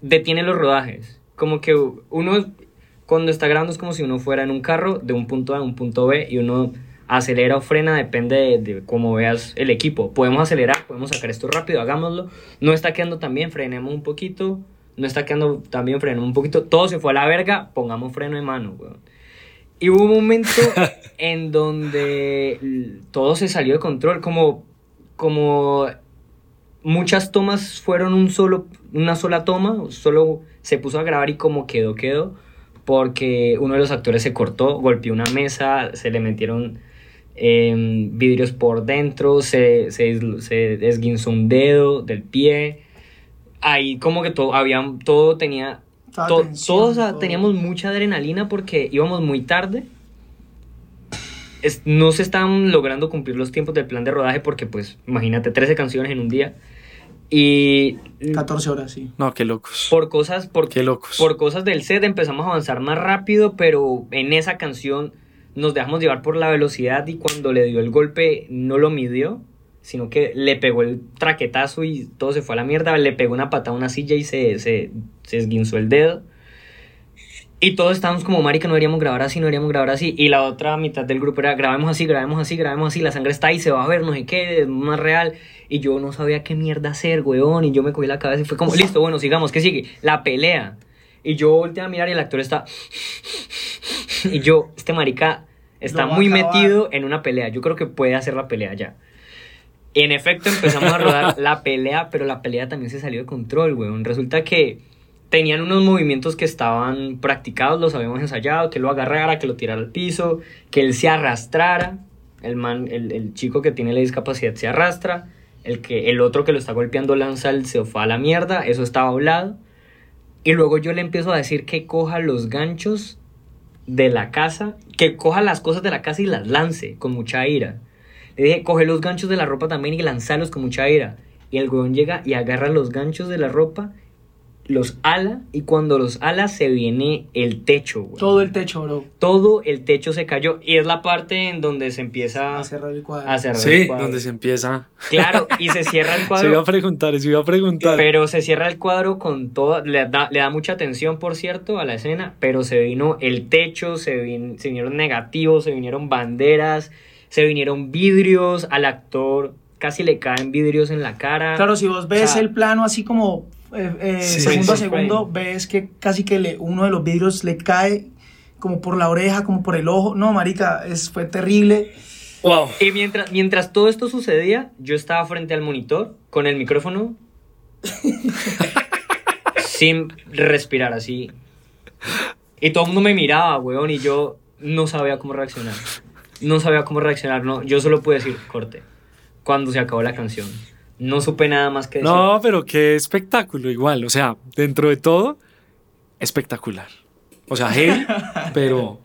detiene los rodajes, como que uno cuando está grabando es como si uno fuera en un carro de un punto A a un punto B y uno acelera o frena, depende de, cómo veas el equipo. Podemos acelerar, podemos sacar esto rápido, hagámoslo. No está quedando tan bien, frenemos un poquito. No está quedando tan bien, frenemos un poquito. Todo se fue a la verga, pongamos freno de mano, weón. Y hubo un momento <laughs> en donde todo se salió de control, como, como muchas tomas fueron un solo, una sola toma, solo se puso a grabar y como quedó, quedó, porque uno de los actores se cortó, golpeó una mesa, se le metieron Em, vidrios por dentro, se, se, se, desguinzó un dedo del pie. Ahí como que todo, había, todo tenía... todos teníamos mucha adrenalina porque íbamos muy tarde. no se estaban logrando cumplir los tiempos del plan de rodaje porque pues imagínate 13 canciones en un día. Y 14 horas, sí. No, qué locos. Por cosas, por, qué locos. por cosas del set empezamos a avanzar más rápido, pero en esa canción nos dejamos llevar por la velocidad y cuando le dio el golpe no lo midió, sino que le pegó el traquetazo y todo se fue a la mierda, le pegó una patada a una silla y se, se, se esguinzó el dedo. Y todos estábamos como, marica, no deberíamos grabar así, no deberíamos grabar así. Y la otra mitad del grupo era, grabemos así, grabemos así, grabemos así, la sangre está ahí, se va a ver, no sé qué, es más real. Y yo no sabía qué mierda hacer, weón. Y yo me cogí la cabeza y fue como, listo, bueno, sigamos, ¿qué sigue? La pelea. Y yo volteé a mirar y el actor está... <laughs> Y yo, este marica está muy metido en una pelea. Yo creo que puede hacer la pelea ya. En efecto, empezamos a rodar <laughs> la pelea, pero la pelea también se salió de control, weón. Resulta que tenían unos movimientos que estaban practicados, los habíamos ensayado, que lo agarrara, que lo tirara al piso, que él se arrastrara. El, man, el, chico que tiene la discapacidad se arrastra. El, que, el otro que lo está golpeando lanza el sofá a la mierda. Eso estaba hablado. Y luego yo le empiezo a decir que coja los ganchos de la casa, que coja las cosas de la casa y las lance con mucha ira. Le dije, coge los ganchos de la ropa también y lanzarlos con mucha ira. Y el weón llega y agarra los ganchos de la ropa los ala y cuando los ala se viene el techo, güey. Todo el techo, bro. Todo el techo se cayó y es la parte en donde se empieza a cerrar el cuadro. A cerrar sí, el cuadro. donde se empieza. Claro, y se cierra el <laughs> cuadro. se iba a preguntar, se iba a preguntar. Pero se cierra el cuadro con todo, le da, le da mucha atención, por cierto, a la escena, pero se vino el techo, se, se vinieron negativos, se vinieron banderas, se vinieron vidrios, al actor casi le caen vidrios en la cara. Claro, si vos ves el plano así como eh, eh, segundo a segundo ves que casi que le, uno de los vidrios le cae como por la oreja, como por el ojo. No, marica, es, fue terrible. Wow. Y mientras, mientras todo esto sucedía, yo estaba frente al monitor con el micrófono <laughs> sin respirar así. Y todo el mundo me miraba, weón, y yo no sabía cómo reaccionar. No sabía cómo reaccionar, no. Yo solo pude decir corte cuando se acabó la canción. No supe nada más que decir. No, pero qué espectáculo igual. O sea, dentro de todo, espectacular. O sea, heavy, <laughs> pero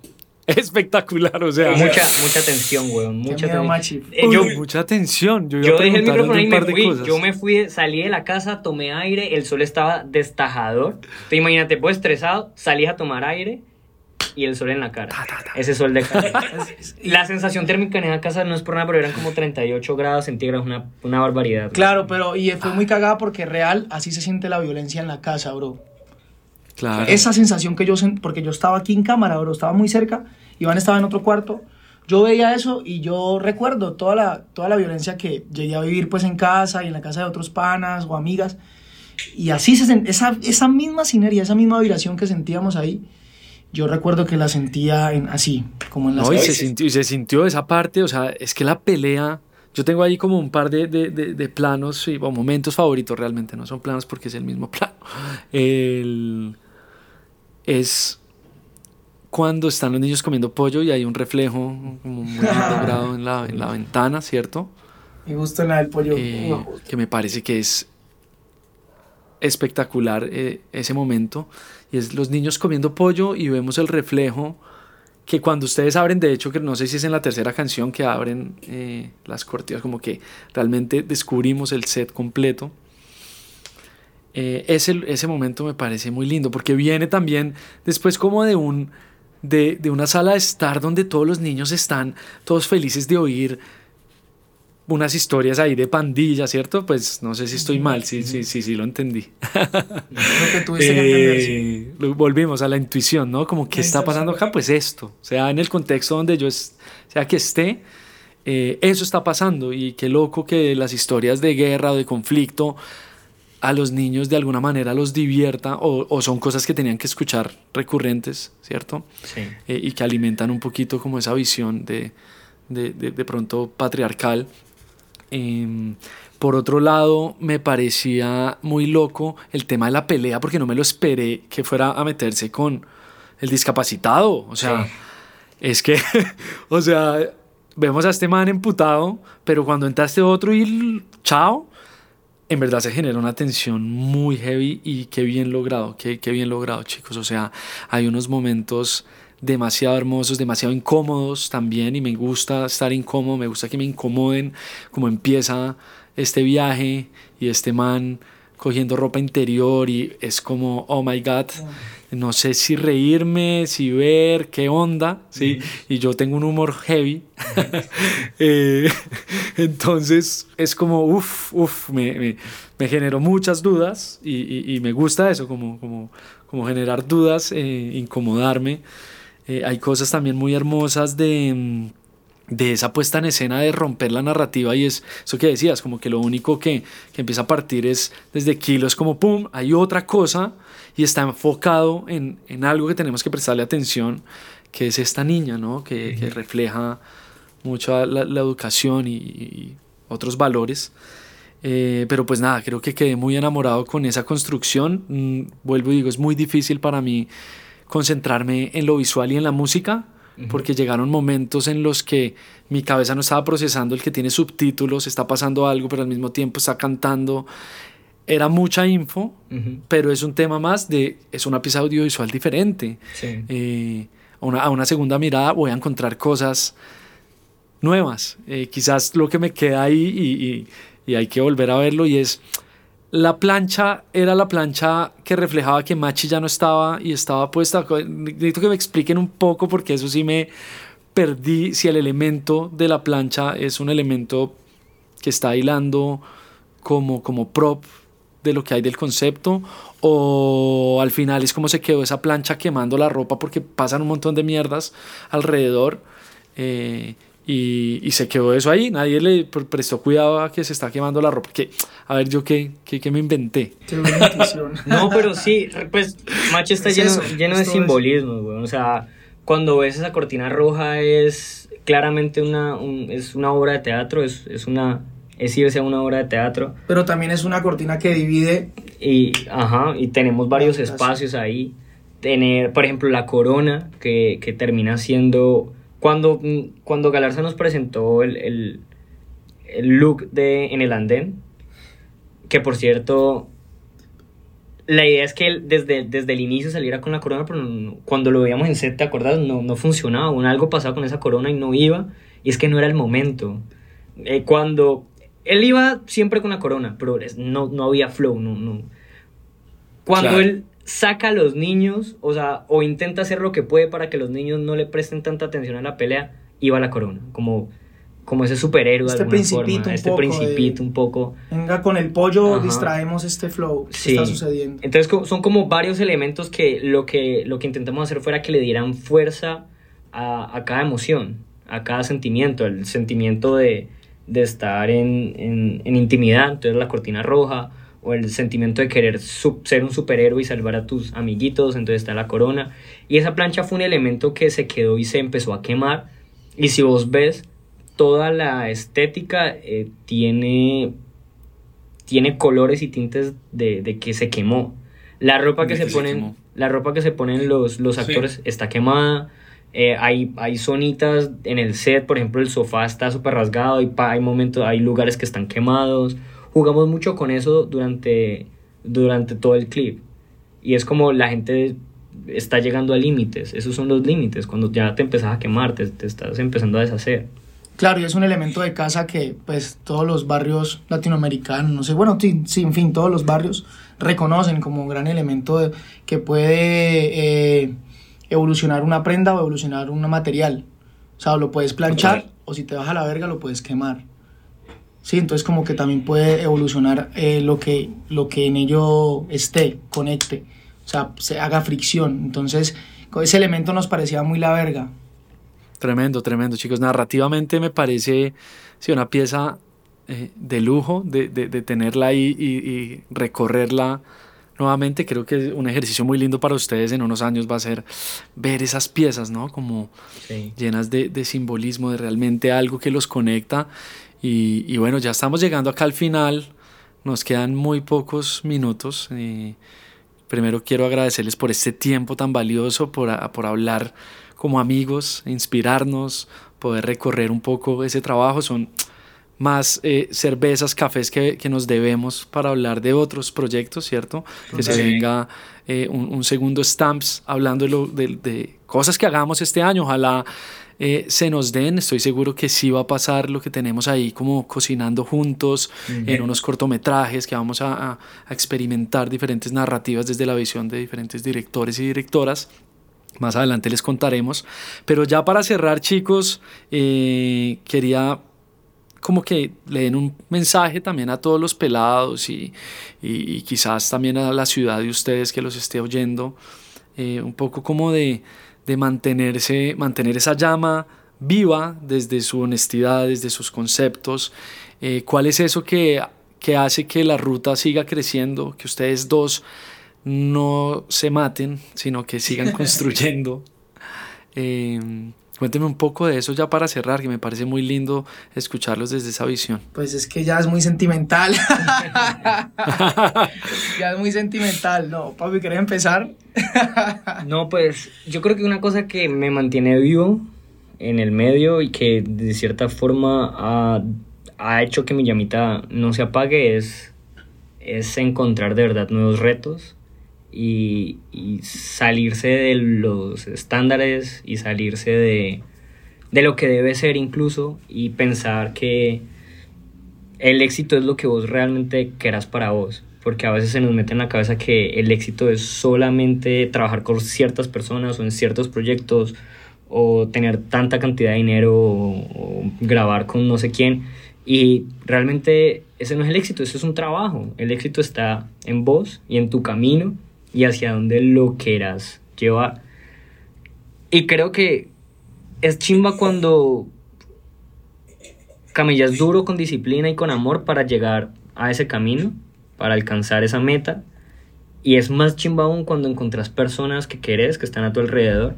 espectacular, o sea. Mucha, mucha tensión, weón. Mucha, tensión. Eh, yo, mucha tensión. Yo, yo dejé el micrófono y me fui. Yo me fui, salí de la casa, tomé aire, el sol estaba destajador. Te imagínate, pues estresado, salí a tomar aire y el sol en la cara. Ese sol de <laughs> cara. la sensación térmica en esa casa no es por nada, pero eran como 38 grados centígrados, una, una barbaridad. Claro, pero y fue muy cagada porque real, así se siente la violencia en la casa, bro. Claro. Esa sensación que yo sentí, porque yo estaba aquí en cámara, bro, estaba muy cerca, Iván estaba en otro cuarto, yo veía eso y yo recuerdo toda la, toda la violencia que llegué a vivir pues en casa y en la casa de otros panas o amigas. Y así se esa, esa misma sinergia, esa misma vibración que sentíamos ahí, yo recuerdo que la sentía en, así, como en las No, y se, sintió, y se sintió esa parte, o sea, es que la pelea, yo tengo ahí como un par de, de, de, planos o momentos favoritos realmente, no son planos porque es el mismo <laughs> plano. El, es cuando están los niños comiendo pollo y hay un reflejo como muy <laughs> logrado en la, en la ventana, ¿cierto? Me gusta la del pollo. Eh, que me parece que es espectacular eh, ese momento. Y es los niños comiendo pollo y vemos el reflejo que cuando ustedes abren, de hecho, que no sé si es en la tercera canción que abren eh, las cortinas, como que realmente descubrimos el set completo. eh, ese, ese momento me parece muy lindo porque viene también después como de un de, de, una sala de estar donde todos los niños están todos felices de oír unas historias ahí de pandilla, ¿cierto? Pues no sé si estoy mal, sí, sí, sí, sí, lo entendí. Lo que tuviste que entender, eh, Volvimos a la intuición, ¿no? Como, ¿qué está pasando acá? Pues esto, o sea, en el contexto donde yo sea que esté, eh, eso está pasando y qué loco que las historias de guerra o de conflicto a los niños de alguna manera los divierta o, o son cosas que tenían que escuchar recurrentes, ¿cierto? Sí. Eh, y que alimentan un poquito como esa visión de, de, de, de pronto patriarcal Em, por otro lado, me parecía muy loco el tema de la pelea porque no me lo esperé que fuera a meterse con el discapacitado. O sea, es que, <laughs> o sea, vemos a este man emputado, pero cuando entra este otro y chao, en verdad se genera una tensión muy heavy y qué bien logrado, qué, qué bien logrado, chicos. O sea, hay unos momentos demasiado hermosos, demasiado incómodos también y me gusta estar incómodo, me gusta que me incomoden como empieza este viaje y este man cogiendo ropa interior y es como, oh my god, no sé si reírme, si ver, qué onda, ¿sí? Y yo tengo un humor heavy. <laughs> <laughs> Eh, entonces es como, uff, uff, me, me, me, generó muchas dudas y, y, me gusta eso, como, como, como generar dudas, eh, incomodarme. Eh, hay cosas también muy hermosas de, mm, de esa puesta en escena de romper la narrativa y es eso que decías, como que lo único que, que empieza a partir es desde kilos, como pum, hay otra cosa y está enfocado en, en, algo que tenemos que prestarle atención, que es esta niña, ¿no? que, que refleja mucho la, la educación y, y, otros valores. Eh, pero pues nada, creo que quedé muy enamorado con esa construcción. Mm, vuelvo y digo, es muy difícil para mí concentrarme en lo visual y en la música, porque llegaron momentos en los que mi cabeza no estaba procesando el que tiene subtítulos, está pasando algo, pero al mismo tiempo está cantando. Era mucha info, pero es un tema más de, es una pieza audiovisual diferente. Eh, a, una, a, una, segunda mirada voy a encontrar cosas nuevas. Eh, quizás lo que me queda ahí y, y, y hay que volver a verlo y es la plancha era la plancha que reflejaba que Machi ya no estaba y estaba puesta. Necesito que me expliquen un poco porque eso sí me perdí. Si el elemento de la plancha es un elemento que está hilando como, como prop de lo que hay del concepto o al final es como se quedó esa plancha quemando la ropa porque pasan un montón de mierdas alrededor. Eh, y, y, se quedó eso ahí, nadie le prestó cuidado a que se está quemando la ropa. Que, a ver, yo qué, qué, qué me inventé. <laughs> no, pero sí, pues Machi está lleno, lleno de simbolismo, O sea, cuando ves esa cortina roja es claramente una, un, es una obra de teatro, es, es una es irse a una obra de teatro. Pero también es una cortina que divide. Y, ajá, y tenemos varios espacios ahí. Tener, por ejemplo, la corona, que, que termina siendo cuando, cuando Galarza nos presentó el, el, el look de En el Andén, que por cierto, la idea es que él desde, desde el inicio saliera con la corona, pero cuando lo veíamos en set, ¿te acuerdas? No, no funcionaba, un algo pasaba con esa corona y no iba, y es que no era el momento. Eh, cuando él iba siempre con la corona, pero no, no había flow, no, no. Cuando él saca a los niños, o sea, o intenta hacer lo que puede para que los niños no le presten tanta atención a la pelea, y va a la corona, como, como ese superhéroe este principito un este poco principito un poco. Venga, con el pollo distraemos este flow que está sucediendo. Entonces son como varios elementos que lo que, lo que intentamos hacer fuera que le dieran fuerza a, a cada emoción, a cada sentimiento, el sentimiento de, de estar en, en, en intimidad, entonces la cortina roja, o el sentimiento de querer ser un superhéroe y salvar a tus amiguitos, entonces está la corona. Y esa plancha fue un elemento que se quedó y se empezó a quemar. Y si vos ves, toda la estética eh, tiene, tiene colores y tintes de, de que se quemó. La ropa que, se, ponen, la ropa que se ponen los, los actores está quemada. Eh, hay, hay zonitas en el set, por ejemplo, el sofá está súper rasgado, y hay momentos, hay lugares que están quemados jugamos mucho con eso durante, durante todo el clip. Y es como la gente está llegando a límites. Esos son los límites, cuando ya te empezás a quemar, te, estás empezando a deshacer. Claro, y es un elemento de casa que pues todos los barrios latinoamericanos, no sé, bueno, sí, sí en fin, todos los barrios reconocen como un gran elemento de, que puede eh, evolucionar una prenda o evolucionar un material. O sea, lo puedes planchar o si te vas a la verga lo puedes quemar. Sí, entonces como que también puede evolucionar eh, lo, que, lo que en ello esté, conecte, o sea, se haga fricción. Entonces, ese elemento nos parecía muy la verga. Tremendo, tremendo, chicos. Narrativamente me parece sí, una pieza eh, de lujo de, de, de tenerla ahí y, y, recorrerla nuevamente. Creo que un ejercicio muy lindo para ustedes en unos años va a ser ver esas piezas, ¿no? Como sí. llenas de, de, simbolismo, de realmente algo que los conecta. Y, y, bueno, ya estamos llegando acá al final. Nos quedan muy pocos minutos. Y primero quiero agradecerles por este tiempo tan valioso, por, por hablar como amigos, inspirarnos, poder recorrer un poco ese trabajo. Son más eh, cervezas, cafés que, que, nos debemos para hablar de otros proyectos, ¿cierto? Que se venga eh, un, un, segundo Stamps hablando de, lo, de, de, cosas que hagamos este año. Ojalá eh, se nos den, estoy seguro que sí va a pasar lo que tenemos ahí como cocinando juntos uh -huh. en unos cortometrajes que vamos a, a, a experimentar diferentes narrativas desde la visión de diferentes directores y directoras. Más adelante les contaremos. Pero ya para cerrar, chicos, eh, quería como que le den un mensaje también a todos los pelados y, y, y quizás también a la ciudad de ustedes que los esté oyendo, eh, un poco como de, de mantenerse, mantener esa llama viva desde su honestidad, desde sus conceptos. Eh, ¿Cuál es eso que, que hace que la ruta siga creciendo, que ustedes dos no se maten, sino que sigan <laughs> construyendo? Eh, Cuénteme un poco de eso ya para cerrar, que me parece muy lindo escucharlos desde esa visión. Pues es que ya es muy sentimental. <laughs> ya es muy sentimental. No, papi, ¿querés empezar? no, pues yo creo que una cosa que me mantiene vivo en el medio y que de cierta forma ha, ha hecho que mi llamita no se apague es, es encontrar de verdad nuevos retos y, salirse de los estándares y salirse de, de, lo que debe ser incluso y pensar que el éxito es lo que vos realmente querás para vos. Porque a veces se nos mete en la cabeza que el éxito es solamente trabajar con ciertas personas o en ciertos proyectos o tener tanta cantidad de dinero o, o grabar con no sé quién. Y realmente ese no es el éxito, eso es un trabajo. El éxito está en vos y en tu camino y hacia dónde lo quieras llevar. Y creo que es chimba cuando camellas duro con disciplina y con amor para llegar a ese camino, para alcanzar esa meta. Y es más chimba aún cuando encontrás personas que querés, que están a tu alrededor,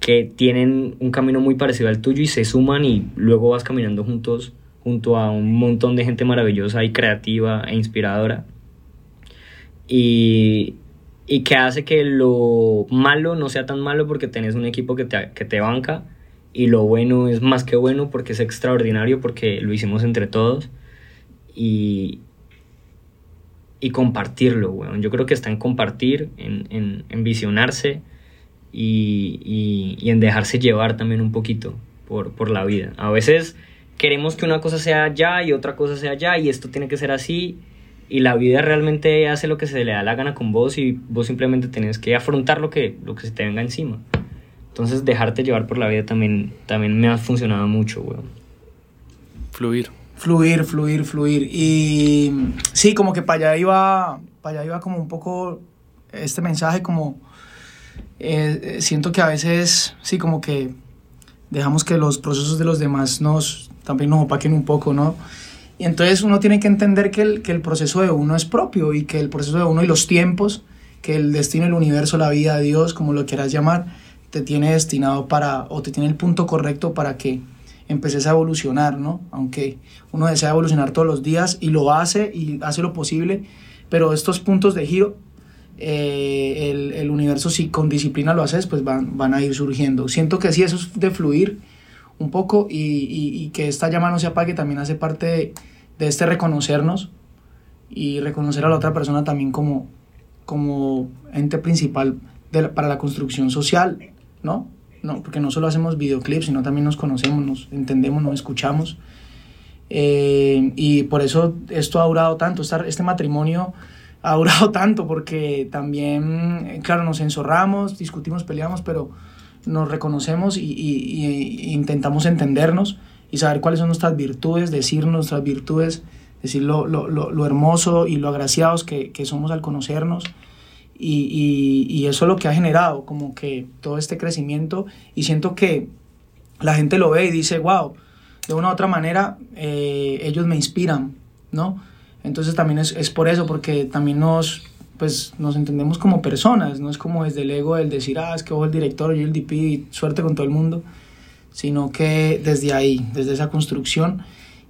que tienen un camino muy parecido al tuyo y se suman y luego vas caminando juntos junto a un montón de gente maravillosa y creativa e inspiradora. Y, y que hace que lo malo no sea tan malo porque tenés un equipo que te, que te banca y lo bueno es más que bueno porque es extraordinario porque lo hicimos entre todos y, y compartirlo, weón. Yo creo que está en compartir, en, en, en visionarse y, y, en dejarse llevar también un poquito por, por la vida. A veces queremos que una cosa sea allá y otra cosa sea allá y esto tiene que ser así y la vida realmente hace lo que se le da la gana con vos y vos simplemente tenés que afrontar lo que, lo que se te venga encima. Entonces dejarte llevar por la vida también, también me ha funcionado mucho, weón. Fluir. Fluir, fluir, fluir. Y sí, como que para allá iba, para allá iba como un poco este mensaje, como eh, siento que a veces, sí, como que dejamos que los procesos de los demás nos, también nos opaquen un poco, ¿no? Y entonces uno tiene que entender que el, que el proceso de uno es propio y que el proceso de uno y los tiempos, que el destino, el universo, la vida, Dios, como lo quieras llamar, te tiene destinado para, o te tiene el punto correcto para que empeces a evolucionar, ¿no? Aunque uno desea evolucionar todos los días y lo hace y hace lo posible, pero estos puntos de giro, eh, el, el, universo si con disciplina lo haces, pues van, van a ir surgiendo. Siento que sí, eso es de fluir un poco y, y, que esta llama no se apague también hace parte de, este reconocernos y reconocer a la otra persona también como, como ente principal para la construcción social, ¿no? no, porque no solo hacemos videoclips, sino también nos conocemos, nos entendemos, nos escuchamos. Eh, y por eso esto ha durado tanto, este matrimonio ha durado <laughs> tanto, porque también, claro, nos enzorramos, discutimos, peleamos, pero nos reconocemos y, intentamos entendernos y saber cuáles son nuestras virtudes, decir nuestras virtudes, decir lo, lo, lo, hermoso y lo agraciados que, que somos al conocernos. Y, y, eso es lo que ha generado como que todo este crecimiento y siento que la gente lo ve y dice, wow, de una u otra manera eh, ellos me inspiran, ¿no? Entonces también es, es, por eso, porque también nos, pues, nos entendemos como personas, no es como desde el ego el decir, ah, es que vos el director, yo el DP, y suerte con todo el mundo, sino que desde ahí, desde esa construcción.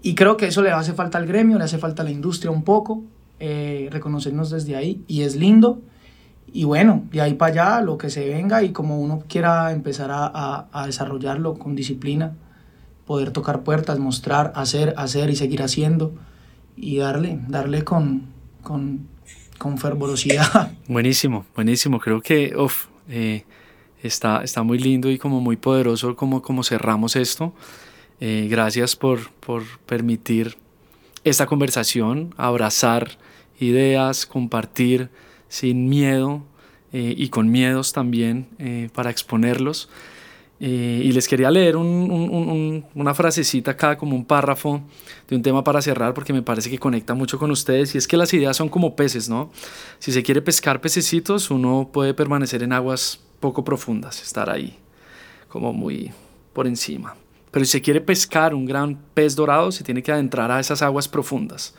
Y creo que eso le hace falta al gremio, le hace falta a la industria un poco, eh, reconocernos desde ahí, y es lindo. Y bueno, de ahí para allá, lo que se venga y como uno quiera empezar a, a, a desarrollarlo con disciplina, poder tocar puertas, mostrar, hacer, hacer y seguir haciendo y darle, darle con, con, con fervorosidad. <laughs> Buenísimo, buenísimo. Creo que eh, está, está muy lindo y como muy poderoso como, como cerramos esto. Eh, gracias por, por permitir esta conversación, abrazar ideas, compartir sin miedo eh, y con miedos también para exponerlos. Y les quería leer una frasecita acá, como un párrafo de un tema para cerrar, porque me parece que conecta mucho con ustedes. Y es que las ideas son como peces, ¿no? Si se quiere pescar pececitos, uno puede permanecer en aguas poco profundas, estar ahí, como muy por encima. Pero si se quiere pescar un gran pez dorado, se tiene que adentrar a esas aguas profundas.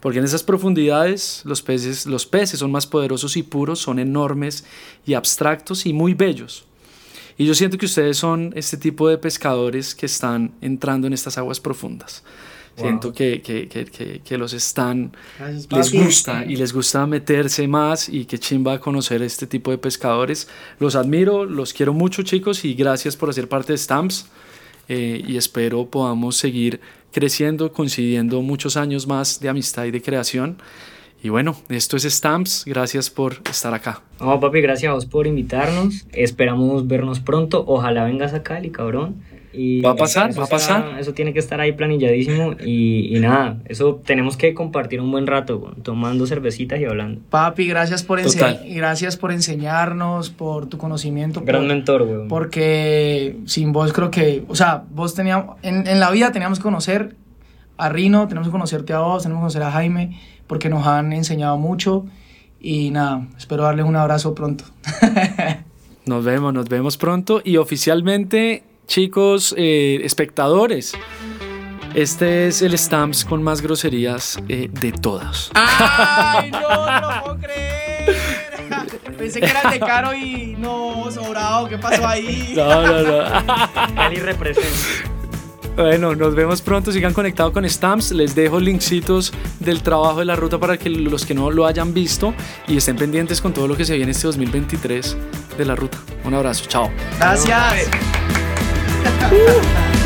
Porque en esas profundidades los peces, los peces son más poderosos y puros, son enormes y abstractos y muy bellos. Y yo siento que ustedes son este tipo de pescadores que están entrando en estas aguas profundas. Siento que, que, que, que, los están, les gusta y les gusta meterse más y que chimba conocer este tipo de pescadores. Los admiro, los quiero mucho chicos y gracias por hacer parte de Stamps eh, y espero podamos seguir creciendo, coincidiendo muchos años más de amistad y de creación. Y bueno, esto es Stamps. Gracias por estar acá. No, papi, gracias a vos por invitarnos. Esperamos vernos pronto. Ojalá vengas a Cali, cabrón. Y va a pasar, va a pasar. eso tiene que estar ahí planilladísimo. Y, y, nada, eso tenemos que compartir un buen rato, tomando cervecitas y hablando. Papi, gracias por, gracias por enseñarnos, por tu conocimiento. Gran mentor, güey. Porque sin vos creo que, o sea, vos teníamos, en, en la vida teníamos que conocer a Rino, tenemos que conocerte a vos, tenemos que conocer a Jaime porque nos han enseñado mucho y nada, espero darles un abrazo pronto. <laughs> nos vemos, nos vemos pronto y oficialmente, chicos, eh, espectadores. Este es el Stamps con más groserías eh, de todas. <laughs> ¡Ay, no, no puedo creer! Pensé que era de caro y no, sobrado, ¿qué pasó ahí? No, no, no. <laughs> Cali representa. Bueno, nos vemos pronto. Sigan conectados con Stamps. Les dejo linksitos del trabajo de la ruta para que los que no lo hayan visto y estén pendientes con todo lo que se viene este 2023 de la ruta. Un abrazo. Chao. Gracias. <laughs>